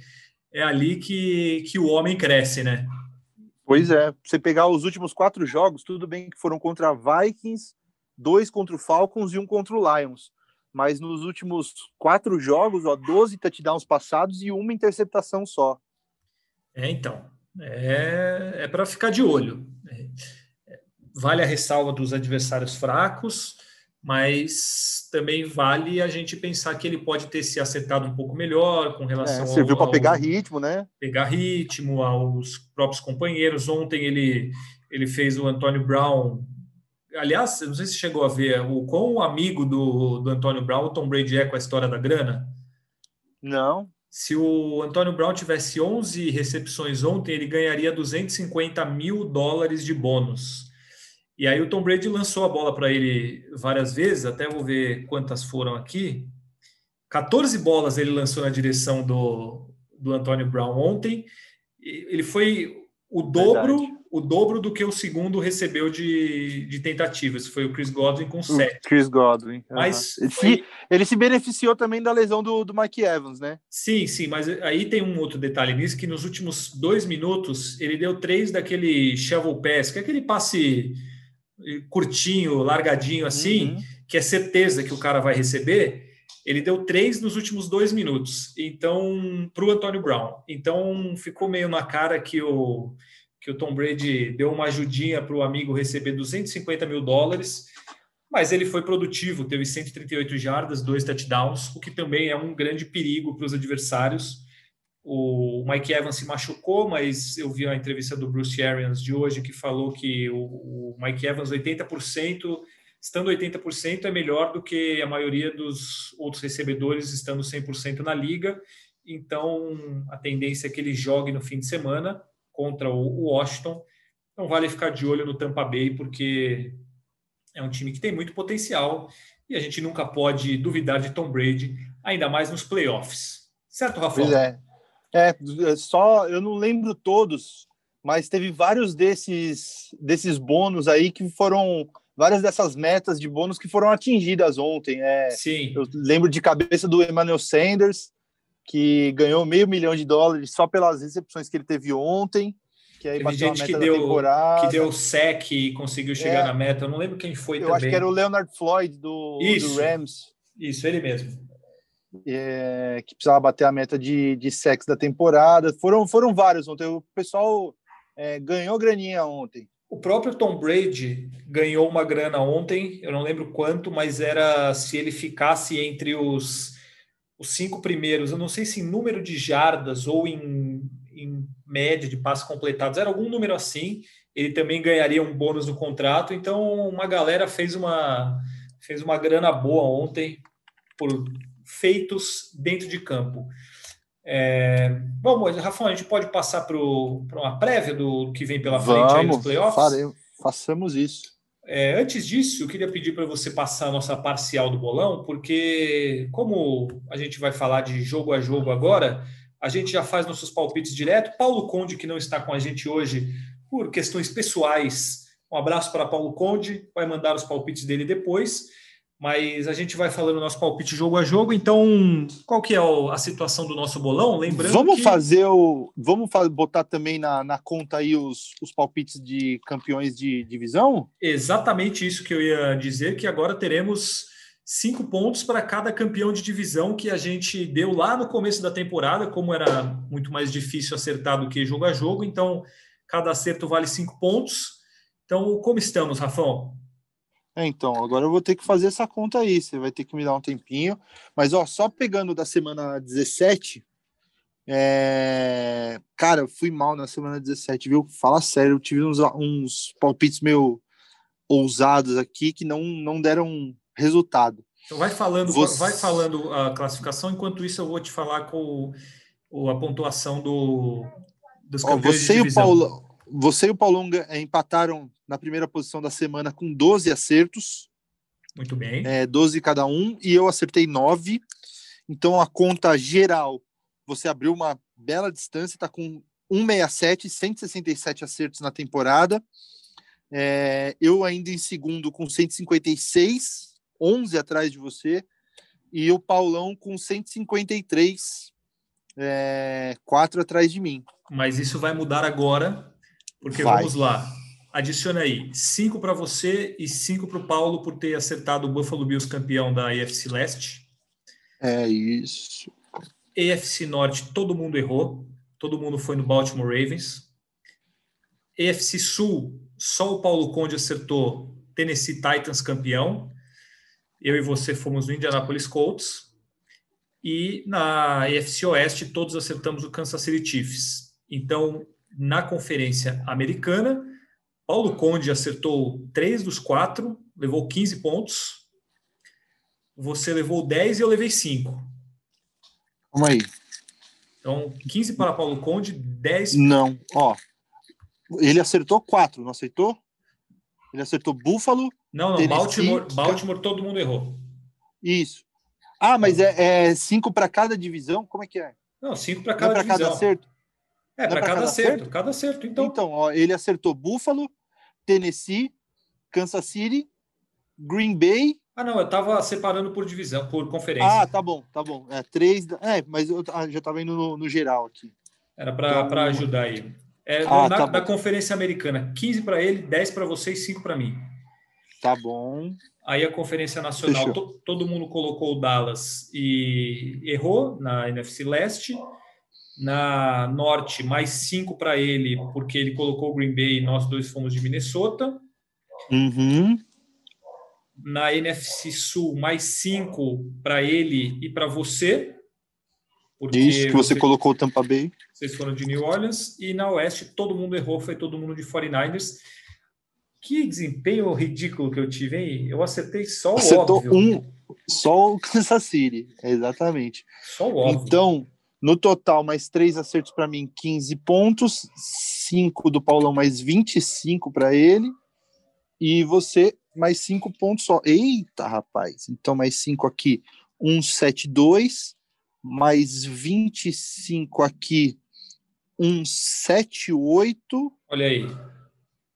é ali que, que o homem cresce, né? Pois é. Você pegar os últimos quatro jogos, tudo bem que foram contra Vikings, dois contra o Falcons e um contra o Lions. Mas nos últimos quatro jogos, ó, 12 touchdowns passados e uma interceptação só. É, então. É, é para ficar de olho. É, vale a ressalva dos adversários fracos, mas também vale a gente pensar que ele pode ter se acertado um pouco melhor com relação é, serviu para pegar ritmo, né? Pegar ritmo aos próprios companheiros. Ontem ele ele fez o Antônio Brown. Aliás, não sei se chegou a ver o quão amigo do, do Antônio Brown o Tom Brady é com a história da grana. Não. Se o Antônio Brown tivesse 11 recepções ontem, ele ganharia 250 mil dólares de bônus. E aí o Tom Brady lançou a bola para ele várias vezes, até vou ver quantas foram aqui. 14 bolas ele lançou na direção do, do Antônio Brown ontem. Ele foi o dobro, o dobro do que o segundo recebeu de, de tentativas. Foi o Chris Godwin com sete. Chris Godwin. Mas ele, foi... se, ele se beneficiou também da lesão do, do Mike Evans, né? Sim, sim, mas aí tem um outro detalhe nisso, que nos últimos dois minutos ele deu três daquele shovel pass, que é aquele passe curtinho, largadinho assim, uhum. que é certeza que o cara vai receber, ele deu três nos últimos dois minutos. Então, para o Antônio Brown. Então, ficou meio na cara que o, que o Tom Brady deu uma ajudinha para o amigo receber 250 mil dólares, mas ele foi produtivo, teve 138 jardas, dois touchdowns, o que também é um grande perigo para os adversários. O Mike Evans se machucou, mas eu vi a entrevista do Bruce Arians de hoje que falou que o, Mike Evans 80%, estando 80% é melhor do que a maioria dos outros recebedores estando 100% na liga. Então, a tendência é que ele jogue no fim de semana contra o Washington. Então, vale ficar de olho no Tampa Bay, porque é um time que tem muito potencial e a gente nunca pode duvidar de Tom Brady, ainda mais nos playoffs. Certo, Rafael? Pois é. É, só eu não lembro todos, mas teve vários desses desses bônus aí que foram várias dessas metas de bônus que foram atingidas ontem. É, Sim. Eu lembro de cabeça do Emmanuel Sanders, que ganhou meio milhão de dólares só pelas recepções que ele teve ontem. Que aí teve gente que deu, que deu sec e conseguiu chegar é, na meta. Eu não lembro quem foi eu também. acho que era o Leonard Floyd do, isso, do Rams. Isso, ele mesmo é, que precisava bater a meta de, de sex da temporada. Foram, foram vários ontem. O pessoal é, ganhou graninha ontem. O próprio Tom Brady ganhou uma grana ontem, eu não lembro quanto, mas era se ele ficasse entre os, os cinco primeiros, eu não sei se em número de jardas ou em, em média de passos completados, era algum número assim, ele também ganharia um bônus no contrato. Então, uma galera fez uma, fez uma grana boa ontem por feitos dentro de campo. É, bom, Rafa, a gente pode passar para uma prévia do que vem pela frente Vamos, aí nos playoffs? Faremos, façamos isso. É, antes disso, eu queria pedir para você passar a nossa parcial do bolão, porque como a gente vai falar de jogo a jogo agora, a gente já faz nossos palpites direto. Paulo Conde, que não está com a gente hoje por questões pessoais, um abraço para Paulo Conde, vai mandar os palpites dele depois mas a gente vai falando nosso palpite jogo a jogo. Então, qual que é a situação do nosso bolão? Lembrando vamos que... fazer o, vamos botar também na, na conta aí os, os palpites de campeões de divisão? Exatamente isso que eu ia dizer, que agora teremos cinco pontos para cada campeão de divisão que a gente deu lá no começo da temporada, como era muito mais difícil acertar do que jogo a jogo. Então, cada acerto vale cinco pontos. Então, como estamos, Rafão? É, então, agora eu vou ter que fazer essa conta aí, você vai ter que me dar um tempinho. Mas, ó, só pegando da semana 17, é... cara, eu fui mal na semana 17, viu? Fala sério, eu tive uns, uns palpites meio ousados aqui que não, não deram resultado. Então vai falando, Você... vai falando a classificação, enquanto isso eu vou te falar com o, a pontuação do, dos campeões ó, você. E o Paulo, você e o Paulão empataram na primeira posição da semana com 12 acertos. Muito bem. É, 12 cada um, e eu acertei 9. Então a conta geral, você abriu uma bela distância, está com 167, 167 acertos na temporada. É, eu ainda em segundo com 156, 11 atrás de você. E o Paulão com 153, é, 4 atrás de mim. Mas isso vai mudar agora, porque vai. vamos lá. Adiciona aí cinco para você e cinco para o Paulo por ter acertado o Buffalo Bills campeão da AFC Leste. É isso. AFC Norte, todo mundo errou. Todo mundo foi no Baltimore Ravens. AFC Sul, só o Paulo Conde acertou Tennessee Titans campeão. eu e você fomos no Indianapolis Colts. E na AFC Oeste, todos acertamos o Kansas City Chiefs. Então, na conferência americana, Paulo Conde acertou três dos quatro, levou 15 pontos. Você levou 10 e eu levei 5. Calma aí. Então, 15 para Paulo Conde, 10. Não, ó. Ele acertou quatro, não aceitou? Ele acertou Buffalo. Não, não, Baltimore, Baltimore todo mundo errou. Isso. Ah, mas é, é cinco para cada divisão? Como é que é? Não, cinco para cada, é cada acerto. É, para cada, cada acerto, acerto, cada acerto. Então, então ó, ele acertou Buffalo, Tennessee, Kansas City, Green Bay. Ah, não, eu estava separando por divisão, por conferência. Ah, tá bom, tá bom. É, três. É, mas eu já estava indo no, no, geral aqui. Era para então, ajudar aí. É, ah, na, tá da conferência americana, 15 para ele, 10 para você e 5 para mim. Tá bom. Aí a Conferência Nacional, to, todo mundo colocou o Dallas e errou na NFC Leste. Na Norte, mais cinco para ele, porque ele colocou o Green Bay e nós dois fomos de Minnesota. Uhum. Na NFC Sul, mais cinco para ele e para você. Isso, que você, você colocou o Tampa Bay. Vocês foram de New Orleans. E na Oeste, todo mundo errou, foi todo mundo de 49ers. Que desempenho ridículo que eu tive, hein? Eu acertei só o Acertou óbvio. um, só o Kansas City, exatamente. Só o óbvio. Então, no total, mais três acertos para mim, 15 pontos, cinco do Paulão, mais 25 para ele, e você, mais cinco pontos só. Eita, rapaz! Então, mais cinco aqui, 172, mais 25 aqui, 178. Olha aí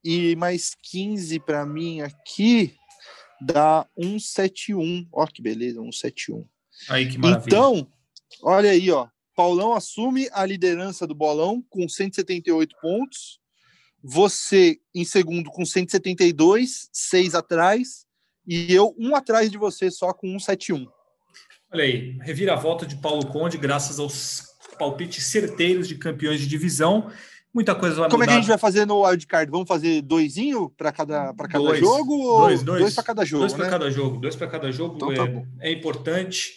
e mais 15 para mim aqui dá 171. Ó que beleza, 171. Aí que maravilha. Então, olha aí, ó. Paulão assume a liderança do bolão com 178 pontos. Você em segundo com 172, seis atrás. E eu um atrás de você só com 171. Olha aí, reviravolta de Paulo Conde, graças aos palpites certeiros de campeões de divisão. Muita coisa vai Como mudar. é que a gente vai fazer no wildcard? Vamos fazer doisinho para cada, cada dois, jogo? Dois, dois. Dois para cada jogo. Dois né? para cada jogo. Dois para cada jogo então, é, tá é, importante.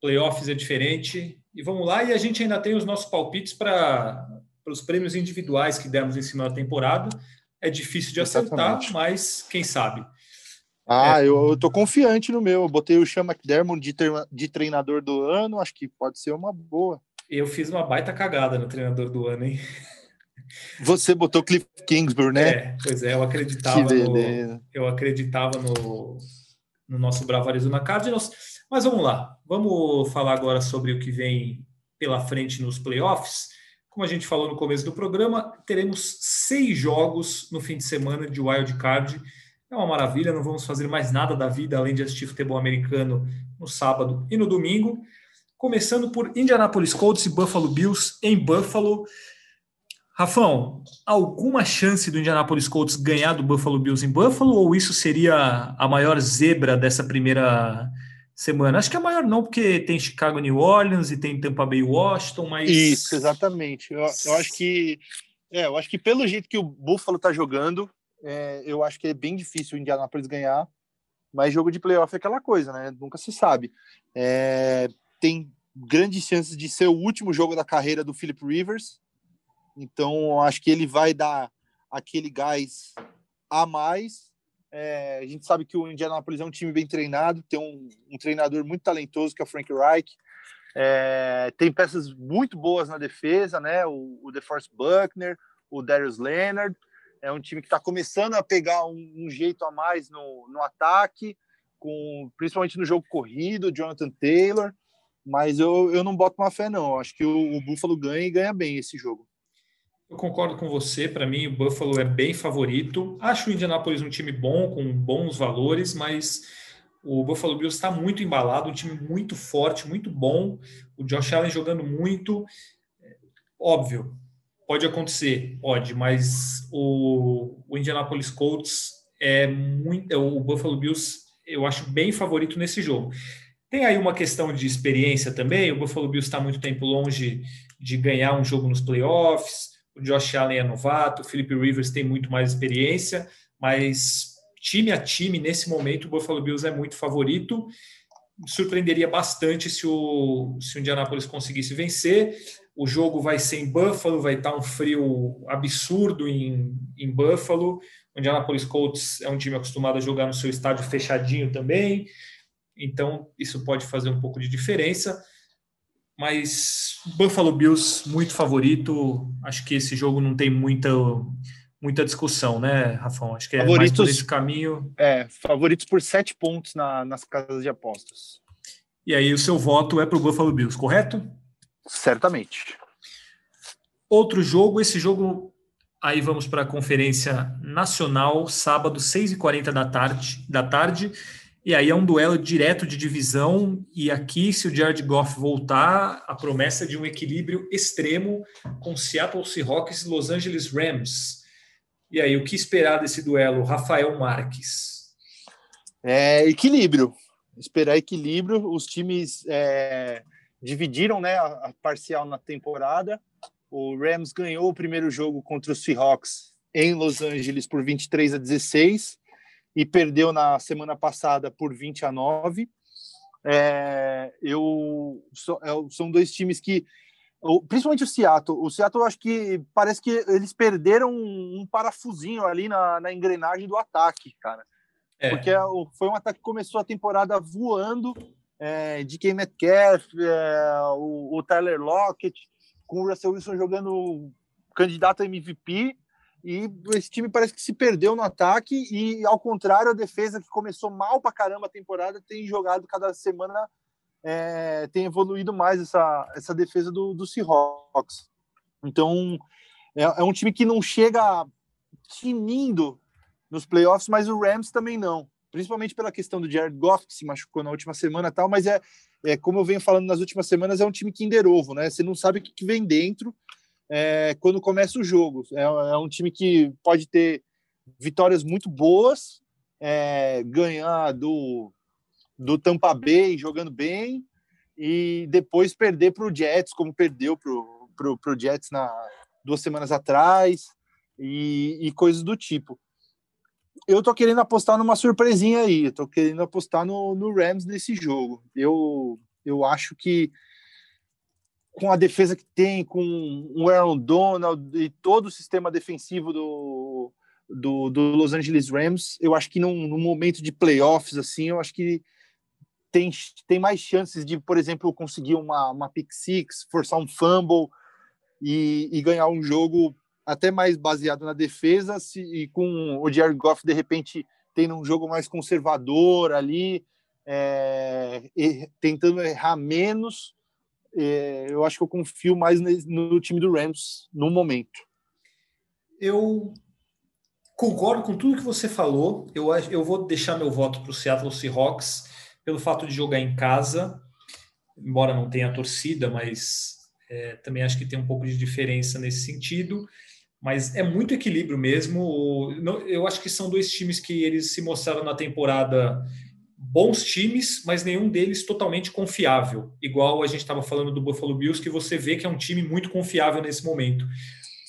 Playoffs é diferente. E vamos lá. E a gente ainda tem os nossos palpites para os prêmios individuais que demos em cima da temporada. É difícil de acertar, mas quem sabe. Ah, é. eu, eu tô confiante no meu. Eu botei o Sean McDermott de, de treinador do ano. Acho que pode ser uma boa. Eu fiz uma baita cagada no treinador do ano, hein? (laughs) Você botou Cliff Kingsbury, né? É, pois é, eu acreditava, no, eu acreditava no, no nosso bravo Arizona Cardinals. Mas vamos lá, vamos falar agora sobre o que vem pela frente nos playoffs. Como a gente falou no começo do programa, teremos seis jogos no fim de semana de wild card. É uma maravilha, não vamos fazer mais nada da vida além de assistir futebol americano no sábado e no domingo. Começando por Indianapolis Colts e Buffalo Bills em Buffalo. Rafão, alguma chance do Indianapolis Colts ganhar do Buffalo Bills em Buffalo ou isso seria a maior zebra dessa primeira semana? Acho que é maior não, porque tem Chicago, New Orleans e tem Tampa Bay, Washington, mas isso exatamente. Eu, eu acho que é, eu acho que pelo jeito que o Buffalo está jogando, é, eu acho que é bem difícil o Indianapolis ganhar. Mas jogo de playoff é aquela coisa, né? Nunca se sabe. É, tem grandes chances de ser o último jogo da carreira do Philip Rivers então, acho que ele vai dar aquele gás a mais. É, a gente sabe que o Indianapolis é um time bem treinado, tem um, um treinador muito talentoso que é o Frank Reich. É, tem peças muito boas na defesa, né? O, o DeForest Buckner, o Darius Leonard. É um time que está começando a pegar um, um, jeito a mais no, no ataque, com, principalmente no jogo corrido, Jonathan Taylor. Mas eu, eu não boto uma fé, não. Acho que o, o Buffalo ganha e ganha bem esse jogo. Eu concordo com você. Para mim, o Buffalo é bem favorito. Acho o Indianapolis um time bom, com bons valores, mas o Buffalo Bills está muito embalado, um time muito forte, muito bom. O Josh Allen jogando muito. Óbvio, pode acontecer, pode, mas o, o Indianapolis Colts é muito. O Buffalo Bills eu acho bem favorito nesse jogo. Tem aí uma questão de experiência também. O Buffalo Bills está muito tempo longe de ganhar um jogo nos playoffs o Josh Allen é novato, o Philip Rivers tem muito mais experiência, mas time a time, nesse momento, o Buffalo Bills é muito favorito. Surpreenderia bastante se o, se o Indianapolis conseguisse vencer. O jogo vai ser em Buffalo, vai estar um frio absurdo em, em Buffalo. O Indianapolis Colts é um time acostumado a jogar no seu estádio fechadinho também. Então, isso pode fazer um pouco de diferença. Mas Buffalo Bills, muito favorito. Acho que esse jogo não tem muita, muita discussão, né, Rafão? Acho que é favoritos, mais por esse caminho. É, favoritos por sete pontos na, nas casas de apostas. E aí, o seu voto é para o Buffalo Bills, correto? Certamente. Outro jogo, esse jogo. Aí vamos para a Conferência Nacional, sábado, 6h40 da tarde, da tarde. E aí é um duelo direto de divisão, e aqui, se o Jared Goff voltar, a promessa de um equilíbrio extremo com Seattle Seahawks e Los Angeles Rams. E aí, o que esperar desse duelo, Rafael Marques? É, equilíbrio. Esperar equilíbrio. Os times é, dividiram né, a parcial na temporada. O Rams ganhou o primeiro jogo contra os Seahawks em Los Angeles por 23 a 16 e perdeu na semana passada por 20 a 9. É, eu é, são dois times que principalmente o Seattle. O Seattle, acho que parece que eles perderam um, parafusinho ali na, na engrenagem do ataque, cara. É. Porque é foi um ataque que começou a temporada voando, é, de K. Metcalf, é, o, o, Tyler Lockett, com o Russell Wilson jogando candidato a MVP, e esse time parece que se perdeu no ataque e, ao contrário, a defesa que começou mal para caramba a temporada tem jogado cada semana, é, tem evoluído mais essa, essa defesa do, do Seahawks. Então, é, é um time que não chega tinindo nos playoffs, mas o Rams também não. Principalmente pela questão do Jared Goff, que se machucou na última semana tal, mas é, é como eu venho falando nas últimas semanas, é um time que ovo, né? Você não sabe o que, que vem dentro é, quando começa o jogo. É, é, um time que pode ter vitórias muito boas, é, ganhar do, do Tampa Bay jogando bem e depois perder para o Jets, como perdeu para o Jets na, duas semanas atrás e, e coisas do tipo. Eu tô querendo apostar numa surpresinha aí, eu tô querendo apostar no, no Rams nesse jogo. Eu, eu acho que com a defesa que tem, com o Aaron Donald e todo o sistema defensivo do, do, do Los Angeles Rams, eu acho que num, num, momento de playoffs, assim, eu acho que tem, tem mais chances de, por exemplo, conseguir uma, uma pick six, forçar um fumble e, e ganhar um jogo até mais baseado na defesa se, e com o Jared Goff, de repente, tendo um jogo mais conservador ali, é, e, tentando errar menos, é, eu acho que eu confio mais no time do Rams no momento. Eu concordo com tudo que você falou. Eu, eu vou deixar meu voto para o Seattle Seahawks pelo fato de jogar em casa, embora não tenha torcida, mas é, também acho que tem um pouco de diferença nesse sentido. Mas é muito equilíbrio mesmo. Eu acho que são dois times que eles se mostraram na temporada bons times, mas nenhum deles totalmente confiável. Igual a gente estava falando do Buffalo Bills, que você vê que é um time muito confiável nesse momento.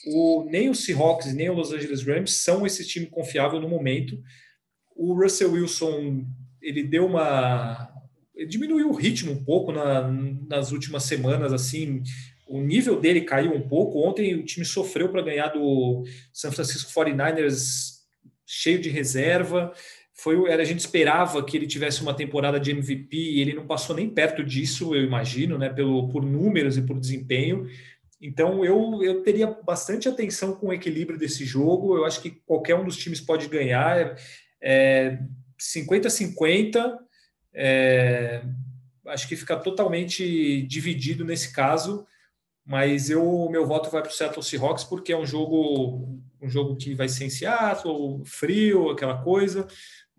O, nem os Seahawks nem os Los Angeles Rams são esse time confiável no momento. O Russell Wilson ele deu uma ele diminuiu o ritmo um pouco na, nas últimas semanas, assim, o nível dele caiu um pouco. Ontem o time sofreu para ganhar do San Francisco 49ers cheio de reserva foi era, a gente esperava que ele tivesse uma temporada de MVP e ele não passou nem perto disso, eu imagino, né, pelo, por números e por desempenho. Então eu, eu teria bastante atenção com o equilíbrio desse jogo. Eu acho que qualquer um dos times pode ganhar. É, 50-50. É, acho que fica totalmente dividido nesse caso. Mas eu meu voto vai para o Seattle Seahawks porque é um jogo um jogo que vai ser em Seattle, frio, aquela coisa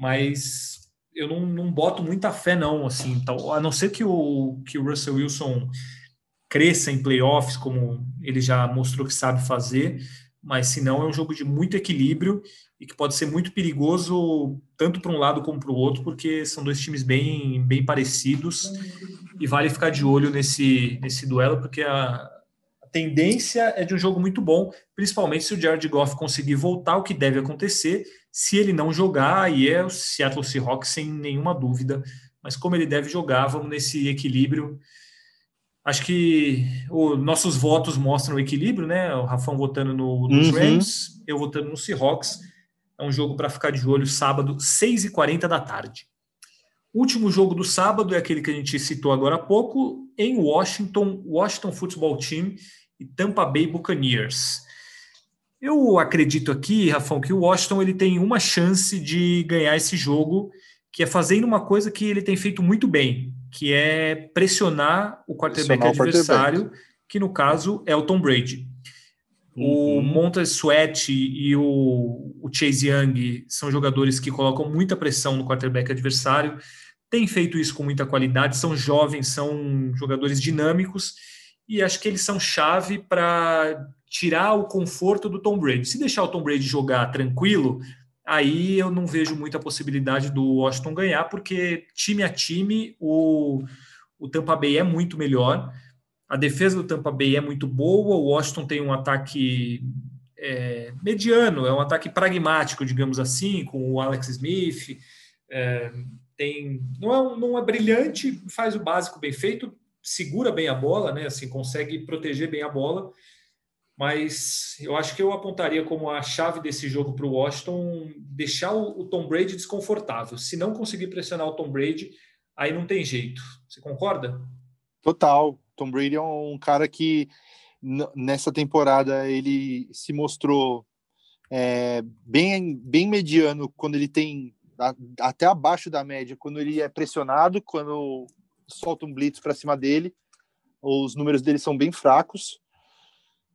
mas eu não, não boto muita fé, não, assim, tal, a não ser que o, que o Russell Wilson cresça em playoffs, como ele já mostrou que sabe fazer, mas se não, é um jogo de muito equilíbrio e que pode ser muito perigoso tanto para um lado como para o outro, porque são dois times bem, bem parecidos e vale ficar de olho nesse, nesse duelo, porque a, tendência é de um jogo muito bom, principalmente se o Jared Goff conseguir voltar, o que deve acontecer. Se ele não jogar, aí é o Seattle Seahawks sem nenhuma dúvida. Mas como ele deve jogar, vamos nesse equilíbrio. Acho que os nossos votos mostram o equilíbrio, né? O Rafão votando no, nos uhum. Rams, eu votando no Seahawks. É um jogo para ficar de olho sábado, 6h40 da tarde. Último jogo do sábado é aquele que a gente citou agora há pouco, em Washington, Washington Football Team e Tampa Bay Buccaneers. Eu acredito aqui, Rafão, que o Washington ele tem uma chance de ganhar esse jogo, que é fazendo uma coisa que ele tem feito muito bem, que é pressionar o quarterback pressionar adversário, o quarterback. que no caso é o Tom Brady. Uhum. O Montez Sweat e o, o Chase Young são jogadores que colocam muita pressão no quarterback adversário tem feito isso com muita qualidade, são jovens, são jogadores dinâmicos e acho que eles são chave para tirar o conforto do Tom Brady. Se deixar o Tom Brady jogar tranquilo, aí eu não vejo muita possibilidade do Washington ganhar, porque time a time o, o Tampa Bay é muito melhor. A defesa do Tampa Bay é muito boa, o Washington tem um ataque é, mediano, é um ataque pragmático, digamos assim, com o Alex Smith. É, tem não é, não é brilhante, faz o básico bem feito, segura bem a bola, né? Assim, consegue proteger bem a bola. Mas eu acho que eu apontaria como a chave desse jogo para o Washington deixar o, Tom Brady desconfortável. Se não conseguir pressionar o Tom Brady, aí não tem jeito. Você concorda? Total. Tom Brady é um cara que nessa temporada ele se mostrou é, bem, bem mediano quando ele tem até abaixo da média quando ele é pressionado, quando solta um blitz para cima dele. Os números dele são bem fracos.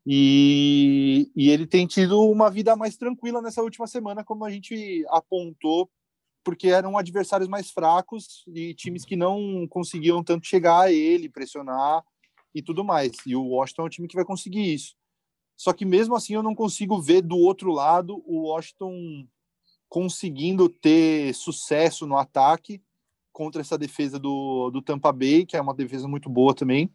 E, e ele tem tido uma vida mais tranquila nessa última semana, como a gente apontou, porque eram adversários mais fracos e times que não conseguiam tanto chegar a ele, pressionar e tudo mais. E o Washington é um time que vai conseguir isso. Só que mesmo assim eu não consigo ver do outro lado o Washington conseguindo ter sucesso no ataque contra essa defesa do, do Tampa Bay, que é uma defesa muito boa também.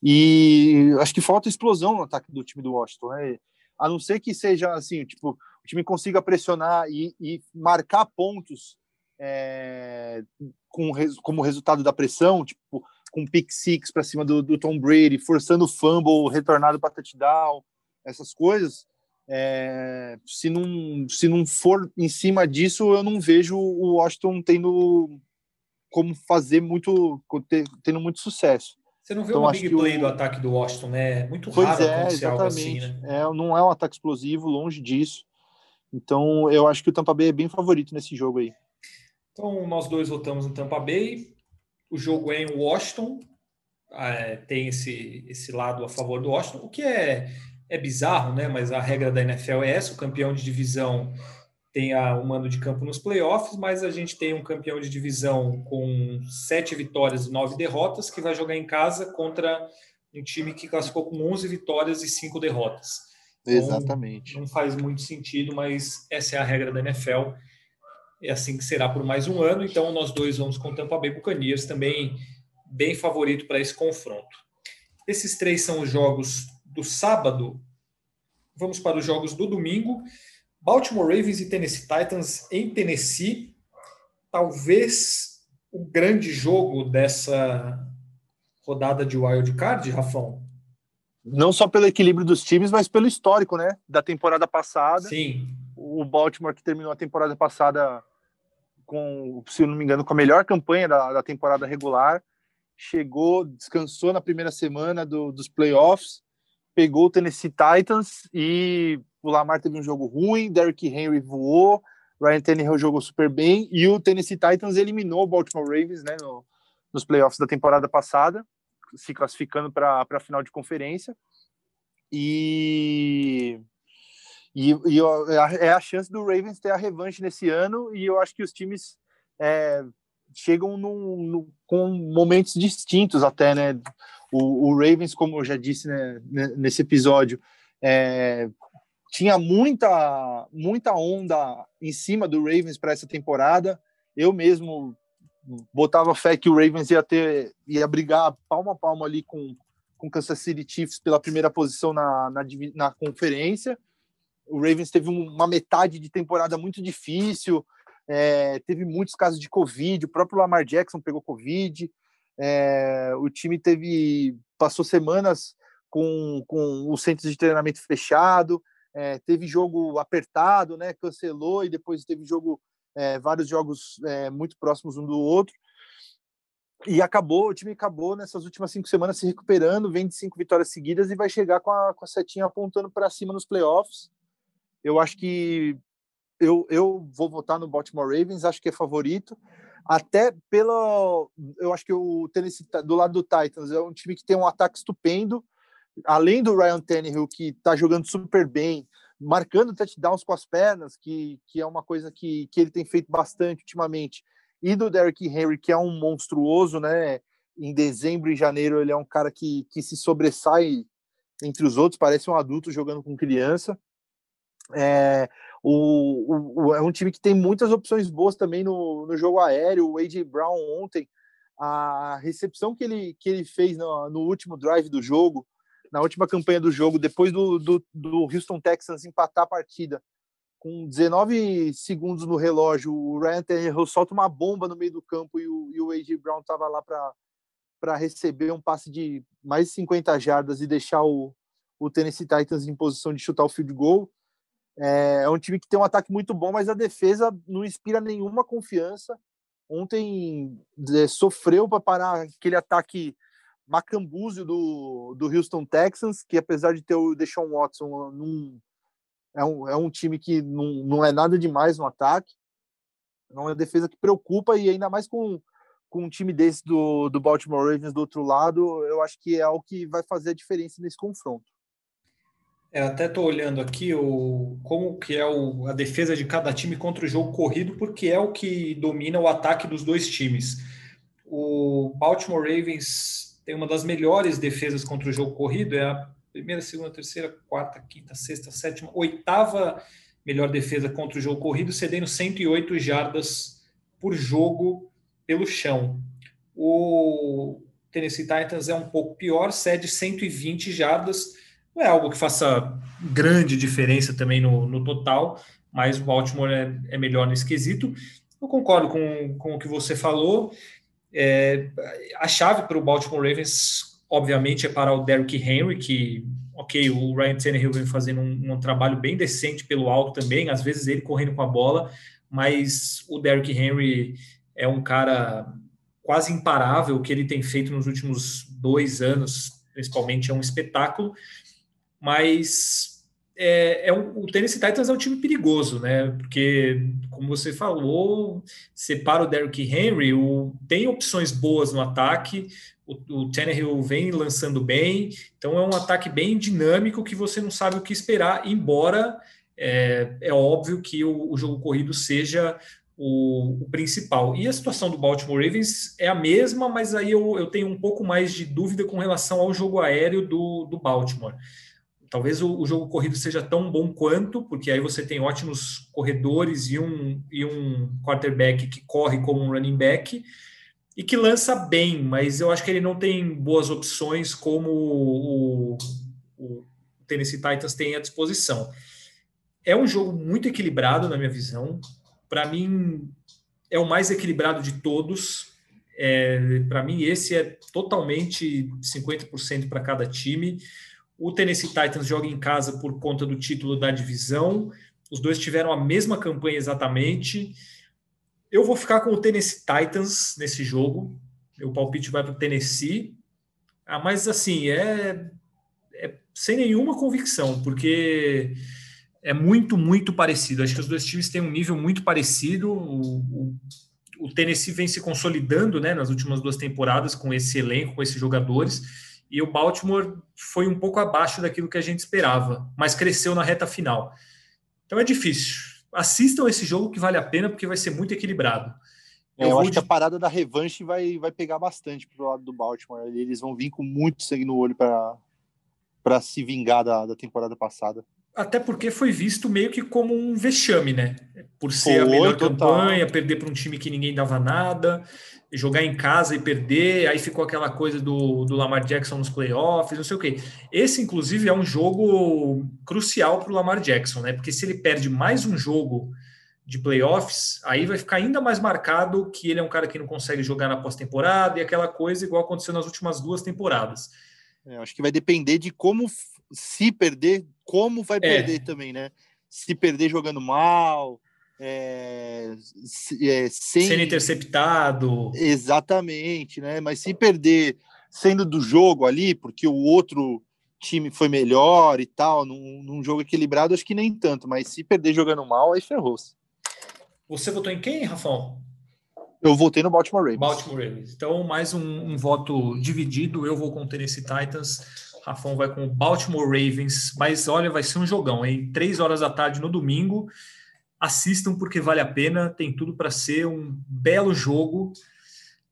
E acho que falta explosão no ataque do time do Washington, né? A não ser que seja assim, tipo, o time consiga pressionar e, e marcar pontos é, com, como resultado da pressão, tipo, com pick six para cima do, do, Tom Brady, forçando fumble, retornado para touchdown, essas coisas. É, se, não, se não for em cima disso, eu não vejo o Washington tendo como fazer muito, tendo muito sucesso. Você não vê então, uma big play o... do ataque do Washington, né? Muito pois raro é, acontecer algo assim, né? É, não é um ataque explosivo, longe disso. Então, eu acho que o Tampa Bay é bem favorito nesse jogo aí. Então, nós dois votamos no Tampa Bay. O jogo é em Washington. É, tem esse, esse lado a favor do Washington, o que é é bizarro, né? Mas a regra da NFL é essa: o campeão de divisão tem a, o mando de campo nos playoffs, mas a gente tem um campeão de divisão com sete vitórias e nove derrotas que vai jogar em casa contra um time que classificou com 11 vitórias e cinco derrotas. Então, Exatamente. Não faz muito sentido, mas essa é a regra da NFL. É assim que será por mais um ano. Então, nós dois vamos com o Tampa Bay Buccaneers, também bem favorito para esse confronto. Esses três são os jogos do sábado, vamos para os jogos do domingo. Baltimore Ravens e Tennessee Titans em Tennessee. Talvez o grande jogo dessa rodada de wild card, Rafão. Não só pelo equilíbrio dos times, mas pelo histórico, né? Da temporada passada. Sim. O Baltimore que terminou a temporada passada com, se não me engano, com a melhor campanha da, da temporada regular. Chegou, descansou na primeira semana do, dos playoffs pegou o Tennessee Titans e o Lamar teve um jogo ruim, Derrick Henry voou, Ryan Tannehill jogou super bem e o Tennessee Titans eliminou o Baltimore Ravens né, no, nos playoffs da temporada passada, se classificando para a final de conferência. E, e, e, é a chance do Ravens ter a revanche nesse ano e eu acho que os times é, chegam num, num, com momentos distintos até, né? O, o Ravens, como eu já disse né, nesse episódio, é, tinha muita, muita onda em cima do Ravens para essa temporada. Eu mesmo botava fé que o Ravens ia ter ia brigar palmo a palmo ali com com Kansas City Chiefs pela primeira posição na, na, na conferência. O Ravens teve uma metade de temporada muito difícil, é, teve muitos casos de Covid, o próprio Lamar Jackson pegou Covid, é, o time teve passou semanas com, com o centro de treinamento fechado, é, teve jogo apertado, né, cancelou e depois teve jogo é, vários jogos muito próximos um do outro e acabou, o time acabou nessas últimas cinco semanas se recuperando, vem de cinco vitórias seguidas e vai chegar com a, com a setinha apontando para cima nos playoffs. Eu acho que eu, eu vou votar no Baltimore Ravens, acho que é favorito. Até pela. Eu acho que o Tennessee, do lado do Titans, é um time que tem um ataque estupendo. Além do Ryan Tannehill, que está jogando super bem, marcando touchdowns com as pernas, que, que é uma coisa que, que ele tem feito bastante ultimamente e do Derrick Henry, que é um monstruoso, né? Em dezembro e janeiro ele é um cara que, que se sobressai entre os outros, parece um adulto jogando com criança. É, o, o, é um time que tem muitas opções boas também no, no jogo aéreo. O A.J. Brown ontem, a recepção que ele, que ele fez no, no último drive do jogo, na última campanha do jogo, depois do, do, do Houston Texans empatar a partida, com 19 segundos no relógio, o Ryan Tannehill solta uma bomba no meio do campo e o, e o A.J. Brown estava lá para receber um passe de mais de 50 jardas e deixar o, o Tennessee Titans em posição de chutar o field goal. É, é um time que tem um ataque muito bom, mas a defesa não inspira nenhuma confiança. Ontem é, sofreu para parar aquele ataque macambúzio do, do Houston Texans, que apesar de ter o Deshaun Watson num, é um, é um time que não, não é nada demais no ataque. É uma defesa que preocupa e ainda mais com, com um time desse do, do Baltimore Ravens do outro lado, eu acho que é o que vai fazer a diferença nesse confronto. É, até estou olhando aqui o, como que é o, a defesa de cada time contra o jogo corrido, porque é o que domina o ataque dos dois times. O Baltimore Ravens tem uma das melhores defesas contra o jogo corrido, é a primeira, segunda, terceira, quarta, quinta, sexta, sétima, oitava melhor defesa contra o jogo corrido, cedendo 108 jardas por jogo pelo chão. O Tennessee Titans é um pouco pior, cede 120 jardas. Não é algo que faça grande diferença também no, no total, mas o Baltimore é, é melhor nesse quesito. Eu concordo com, com o que você falou. É, a chave para o Baltimore Ravens obviamente, é para o Derrick Henry, que, ok, o Ryan Tannehill vem fazendo um, um, trabalho bem decente pelo alto também, às vezes ele correndo com a bola, mas o Derrick Henry é um cara quase imparável, o que ele tem feito nos últimos dois anos, principalmente, é um espetáculo, mas é, é um, o Tennessee Titans é um time perigoso, né? Porque, como você falou, separa o Derrick Henry, o, tem opções boas no ataque, o, o Tannehill vem lançando bem, então é um ataque bem dinâmico que você não sabe o que esperar, embora é, é óbvio que o, o, jogo corrido seja o, o, principal. E a situação do Baltimore Ravens é a mesma, mas aí eu, eu tenho um pouco mais de dúvida com relação ao jogo aéreo do, do Baltimore. Talvez o, o, jogo corrido seja tão bom quanto, porque aí você tem ótimos corredores e um, e um quarterback que corre como um running back, e que lança bem, mas eu acho que ele não tem boas opções como o, o Tennessee Titans tem à disposição. É um jogo muito equilibrado, na minha visão. Para mim, é o mais equilibrado de todos. É, para mim, esse é totalmente 50% para cada time. O Tennessee Titans joga em casa por conta do título da divisão. Os dois tiveram a mesma campanha exatamente. Eu vou ficar com o Tennessee Titans nesse jogo. Meu palpite vai para o Tennessee. Ah, mas assim, é, é sem nenhuma convicção, porque é muito, muito parecido. Acho que os dois times têm um nível muito parecido. O, o, o, Tennessee vem se consolidando né, nas últimas duas temporadas com esse elenco, com esses jogadores, e o Baltimore foi um pouco abaixo daquilo que a gente esperava, mas cresceu na reta final. Então é difícil assistam esse jogo que vale a pena, porque vai ser muito equilibrado. Eu, é, eu acho de... que a parada da revanche vai, vai pegar bastante pro lado do Baltimore. Eles vão vir com muito sangue no olho para se vingar da, da temporada passada. Até porque foi visto meio que como um vexame, né? Por ser foi, a melhor total. campanha, perder para um time que ninguém dava nada, jogar em casa e perder, aí ficou aquela coisa do, do Lamar Jackson nos playoffs, não sei o quê. Esse, inclusive, é um jogo crucial para o Lamar Jackson, né? Porque se ele perde mais um jogo de playoffs, aí vai ficar ainda mais marcado que ele é um cara que não consegue jogar na pós-temporada e aquela coisa igual aconteceu nas últimas duas temporadas. É, acho que vai depender de como se perder, como vai é. perder também, né? Se perder jogando mal, é, é, sem... sendo interceptado. Exatamente, né? Mas se perder sendo do jogo ali, porque o outro time foi melhor e tal, num, num jogo equilibrado, acho que nem tanto, mas se perder jogando mal, aí ferrou-se. Você votou em quem, Rafão? Eu votei no Baltimore Ravens. Baltimore Ravens. Então, mais um, um voto dividido. Eu vou com o Tennessee Titans. Rafão vai com o Baltimore Ravens. Mas olha, vai ser um jogão, hein? Três horas da tarde no domingo. Assistam porque vale a pena. Tem tudo para ser um belo jogo.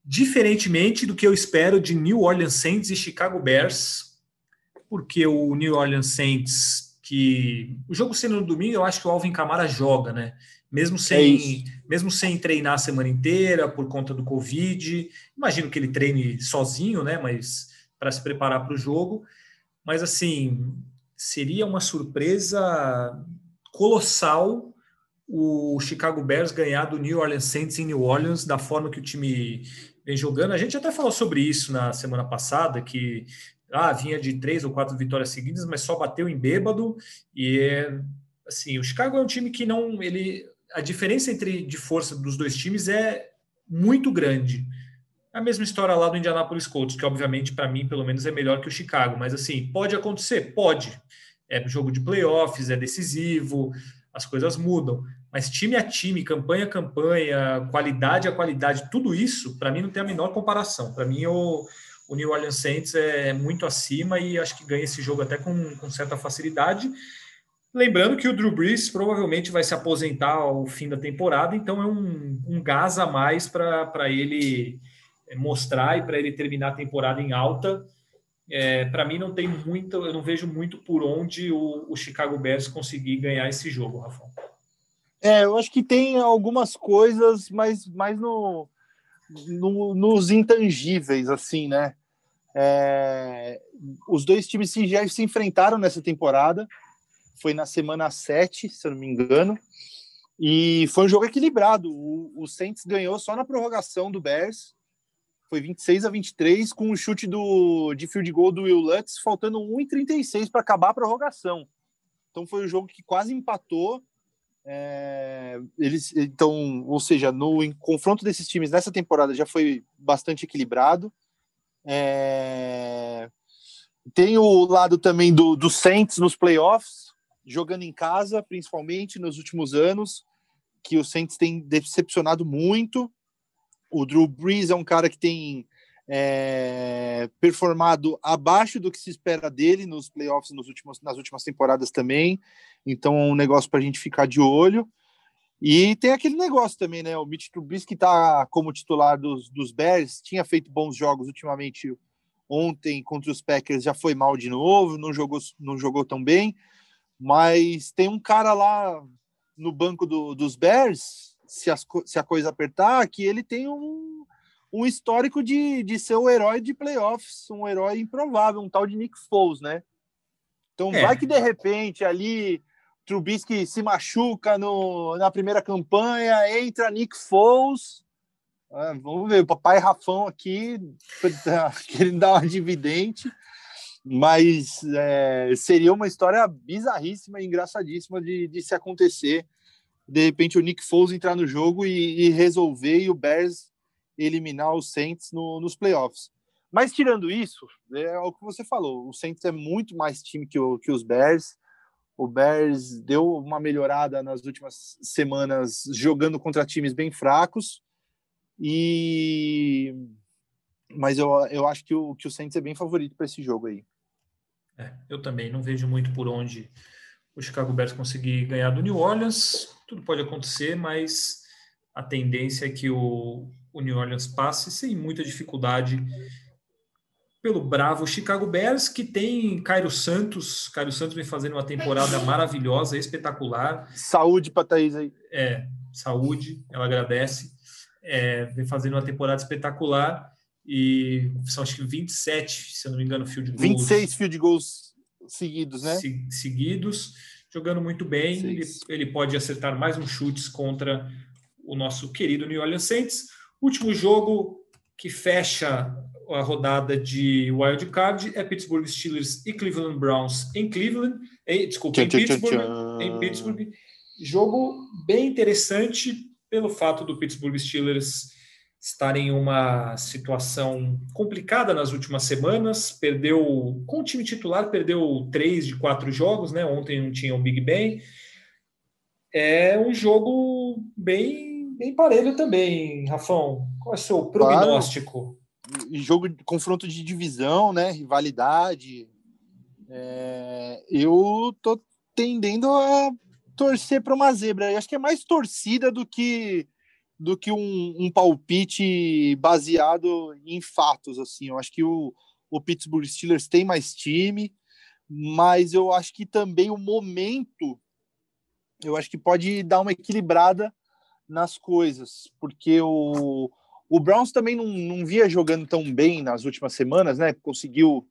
Diferentemente do que eu espero de New Orleans Saints e Chicago Bears, porque o New Orleans Saints, que o jogo sendo no domingo, eu acho que o Alvin Kamara joga, né? mesmo sem, é mesmo sem treinar a semana inteira por conta do Covid. Imagino que ele treine sozinho, né? Mas para se preparar para o jogo. Mas assim, seria uma surpresa colossal o Chicago Bears ganhar do New Orleans Saints em New Orleans da forma que o time vem jogando. A gente até falou sobre isso na semana passada, que ah, vinha de três ou quatro vitórias seguidas, mas só bateu em bêbado. E é, assim, o Chicago é um time que não ele a diferença entre de força dos dois times é muito grande. A mesma história lá do Indianapolis Colts, que obviamente para mim pelo menos é melhor que o Chicago, mas assim, pode acontecer, pode. É jogo de playoffs, é decisivo, as coisas mudam. Mas time a time, campanha a campanha, qualidade a qualidade, tudo isso, para mim não tem a menor comparação. Para mim, o, o New Orleans Saints é muito acima e acho que ganha esse jogo até com, com certa facilidade. Lembrando que o Drew Brees provavelmente vai se aposentar ao fim da temporada, então é um, um gás a mais para ele mostrar e para ele terminar a temporada em alta. É, para mim não tem muito, eu não vejo muito por onde o, o Chicago Bears conseguir ganhar esse jogo, Rafa. É, eu acho que tem algumas coisas, mas mais no, no, nos intangíveis, assim, né? É, os dois times já se enfrentaram nessa temporada foi na semana 7, se eu não me engano. E foi um jogo equilibrado. O, o Saints ganhou só na prorrogação do Bears. Foi 26 a 23 com o chute do, de field goal do Will Lutz, faltando 1,36 para acabar a prorrogação. Então foi um jogo que quase empatou. É, eles, então, ou seja, no confronto desses times nessa temporada já foi bastante equilibrado. É, tem o lado também do, do Saints nos playoffs, jogando em casa, principalmente nos últimos anos, que o Saints tem decepcionado muito. O Drew Brees é um cara que tem é, performado abaixo do que se espera dele nos playoffs nos últimos, nas últimas temporadas também. Então é um negócio para a gente ficar de olho. E tem aquele negócio também, né? O Mitch Trubisky está como titular dos, dos Bears, tinha feito bons jogos ultimamente. Ontem contra os Packers já foi mal de novo, não jogou, não jogou tão bem. Mas tem um cara lá no banco do, dos Bears, se, as, se a coisa apertar, que ele tem um, um histórico de, de ser o herói de playoffs, um herói improvável, um tal de Nick Foles, né? Então é. vai que de repente ali Trubisky se machuca no, na primeira campanha, entra Nick Foles. Ah, vamos ver, o papai Rafão aqui (laughs) querendo dar uma dividente. Mas é, seria uma história bizarríssima e engraçadíssima de, de, se acontecer. De repente, o Nick Foles entrar no jogo e, e resolver e o Bears eliminar os Saints no, nos playoffs. Mas tirando isso, é o que você falou: o Saints é muito mais time que, o, que os Bears. O Bears deu uma melhorada nas últimas semanas jogando contra times bem fracos. E mas eu, eu acho que o, que o Saints é bem favorito para esse jogo aí. É, eu também não vejo muito por onde o Chicago Bears conseguir ganhar do New Orleans. Tudo pode acontecer, mas a tendência é que o, o New Orleans passe sem muita dificuldade. pelo bravo Chicago Bears, que tem Cairo Santos. Cairo Santos vem fazendo uma temporada maravilhosa, espetacular. Saúde para Thaís aí. É, saúde, ela agradece. É, vem fazendo uma temporada espetacular e são acho que 27, se eu não me engano, field goals. 26 field goals seguidos, né? Se, seguidos, jogando muito bem. Ele, ele, pode acertar mais uns chutes contra o nosso querido New Orleans Saints. Último jogo que fecha a rodada de wild card é Pittsburgh Steelers e Cleveland Browns em Cleveland, em, desculpa, em Pittsburgh, em Pittsburgh. Jogo bem interessante pelo fato do Pittsburgh Steelers estarem em uma situação complicada nas últimas semanas. Perdeu, com o time titular, perdeu três de quatro jogos, né? Ontem não tinha o Big Ben. É um jogo bem, bem parelho também, Rafão. Qual é o seu prognóstico? Claro. Jogo de confronto de divisão, né? Rivalidade. É... eu tô tendendo a torcer para uma zebra. Eu acho que é mais torcida do que do que um, um, palpite baseado em fatos. Assim, eu acho que o, o Pittsburgh Steelers tem mais time, mas eu acho que também o momento, eu acho que pode dar uma equilibrada nas coisas, porque o, o Browns também não, não via jogando tão bem nas últimas semanas, né? Conseguiu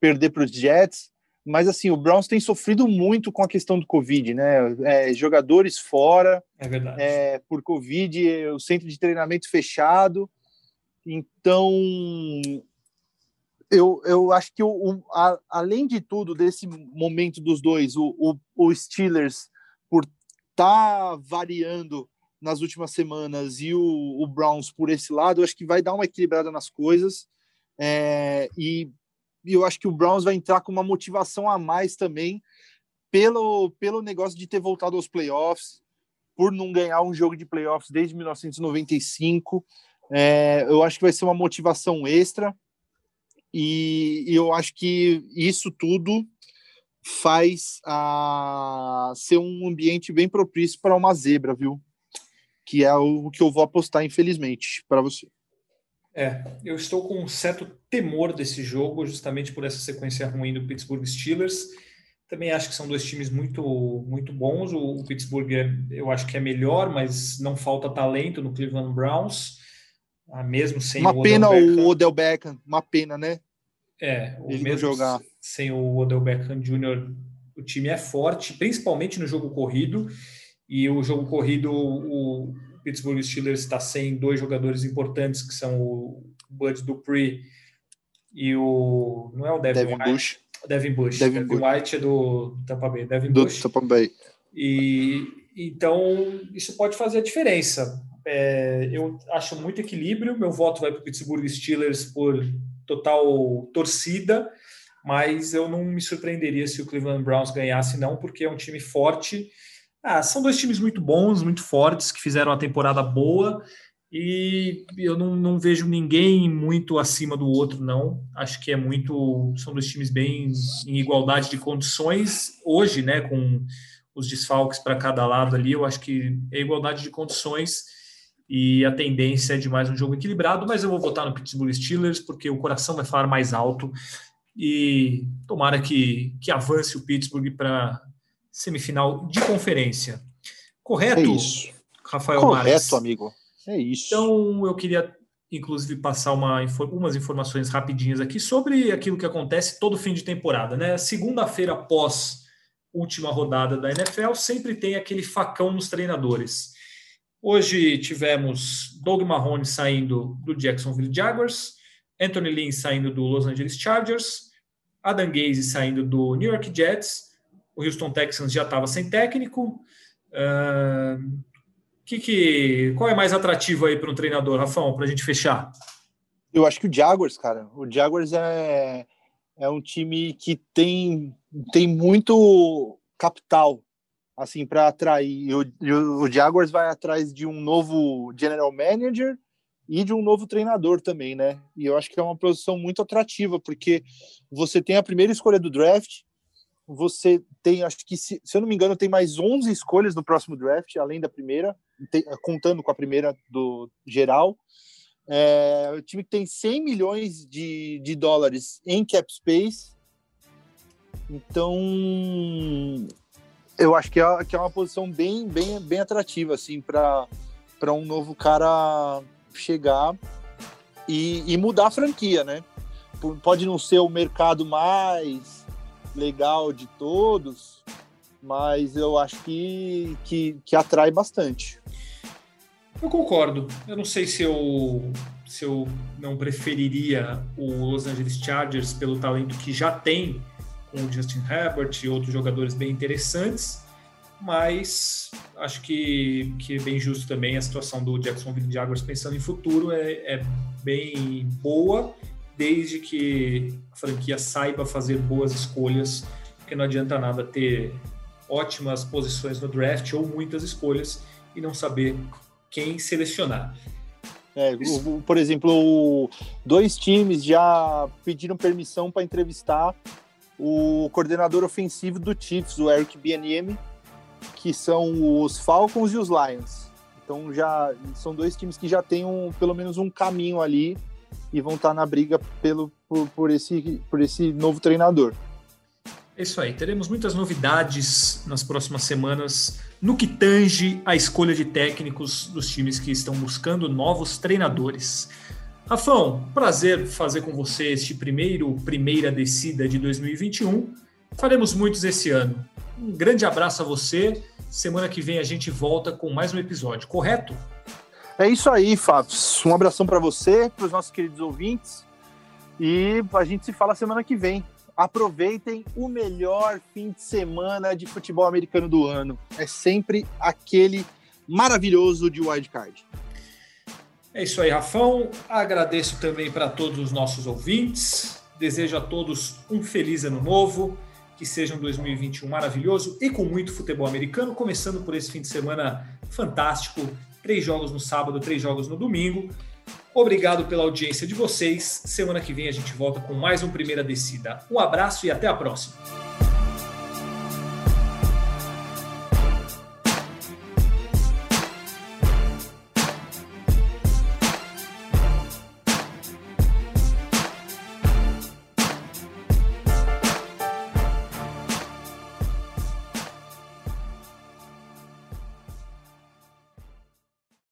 perder para os Jets, mas assim, o Browns tem sofrido muito com a questão do Covid, né? É, jogadores fora é verdade. É, por Covid, o centro de treinamento fechado. Então, eu, eu acho que o, o a, além de tudo, desse momento dos dois, o, o, o Steelers, por estar tá variando nas últimas semanas, e o, o Browns por esse lado, eu acho que vai dar uma equilibrada nas coisas. É, e e eu acho que o Browns vai entrar com uma motivação a mais também pelo, pelo negócio de ter voltado aos playoffs, por não ganhar um jogo de playoffs desde 1995. É, eu acho que vai ser uma motivação extra e, e eu acho que isso tudo faz a, ser um ambiente bem propício para uma zebra, viu? Que é o que eu vou apostar, infelizmente, para você. É, eu estou com um certo temor desse jogo, justamente por essa sequência ruim do Pittsburgh Steelers. Também acho que são dois times muito, muito bons. O, o Pittsburgh é, eu acho que é melhor, mas não falta talento no Cleveland Browns, ah, mesmo sem uma o pena Beckham. o Odell Beckham, uma pena, né? É, o Ele mesmo jogar sem o Odell Beckham Jr. O time é forte, principalmente no jogo corrido. E o jogo corrido, o, Pittsburgh Steelers está sem dois jogadores importantes, que são o Bud Dupree e o. Não é o Devin, Devin White. Bush. Devin Bush. Devin, Devin Bush. White é do Tampa Bay. Devin do Bush. Tampa Bay. E então isso pode fazer a diferença. É, eu acho muito equilíbrio. Meu voto vai para o Pittsburgh Steelers por total torcida, mas eu não me surpreenderia se o Cleveland Browns ganhasse, não, porque é um time forte ah, são dois times muito bons, muito fortes, que fizeram uma temporada boa e eu não, não, vejo ninguém muito acima do outro, não. Acho que é muito. São dois times bem em igualdade de condições. Hoje, né, com os desfalques para cada lado ali, eu acho que é igualdade de condições e a tendência é de mais um jogo equilibrado, mas eu vou votar no Pittsburgh Steelers porque o coração vai falar mais alto e tomara que, que avance o Pittsburgh para semifinal de conferência. Correto, é isso. Rafael Correto, Marques? amigo. É isso. Então, eu queria, inclusive, passar uma, umas informações rapidinhas aqui sobre aquilo que acontece todo fim de temporada. Né? Segunda-feira, após última rodada da NFL, sempre tem aquele facão nos treinadores. Hoje tivemos Doug Marrone saindo do Jacksonville Jaguars, Anthony Lynn saindo do Los Angeles Chargers, Adam Gaze saindo do New York Jets o Houston Texans já estava sem técnico. Uh, que, que, qual é mais atrativo aí para um treinador, Rafão, para a gente fechar? Eu acho que o Jaguars, cara. O Jaguars é, é um time que tem, tem muito capital assim para atrair. O, o Jaguars vai atrás de um novo general manager e de um novo treinador também, né? E eu acho que é uma posição muito atrativa, porque você tem a primeira escolha do draft, você tem, acho que, se, se, eu não me engano, tem mais 11 escolhas no próximo draft, além da primeira, tem, contando com a primeira do geral. É o time que tem 100 milhões de, de dólares em cap space. Então, eu acho que é, que é uma posição bem, bem, bem atrativa assim para um novo cara chegar e, e mudar a franquia, né? Pode não ser o mercado mais legal de todos, mas eu acho que, que, que atrai bastante. Eu concordo. Eu não sei se eu, se eu não preferiria o Los Angeles Chargers pelo talento que já tem com o Justin Herbert e outros jogadores bem interessantes, mas acho que, que é bem justo também a situação do Jacksonville Jaguars pensando em futuro é, é bem boa, desde que a franquia saiba fazer boas escolhas, porque não adianta nada ter ótimas posições no draft ou muitas escolhas e não saber quem selecionar. É, o, por exemplo, dois times já pediram permissão para entrevistar o coordenador ofensivo do Chiefs, o Eric Bieniemy, que são os Falcons e os Lions. Então já são dois times que já têm um, pelo menos um caminho ali e vão estar na briga pelo, por, por, esse, por esse novo treinador. É isso aí, teremos muitas novidades nas próximas semanas no que tange a escolha de técnicos dos times que estão buscando novos treinadores. Rafão, prazer fazer com você este primeiro primeira descida de 2021. Faremos muitos esse ano. Um grande abraço a você. Semana que vem a gente volta com mais um episódio, correto? É isso aí, Fábio. Um abração para você, para os nossos queridos ouvintes. E a gente se fala semana que vem aproveitem o melhor fim de semana de futebol americano do ano. É sempre aquele maravilhoso de wildcard. É isso aí, Rafão. Agradeço também para todos os nossos ouvintes. Desejo a todos um feliz ano novo, que seja um 2021 maravilhoso e com muito futebol americano, começando por esse fim de semana fantástico. Três jogos no sábado, três jogos no domingo. Obrigado pela audiência de vocês. Semana que vem a gente volta com mais um Primeira Descida. Um abraço e até a próxima.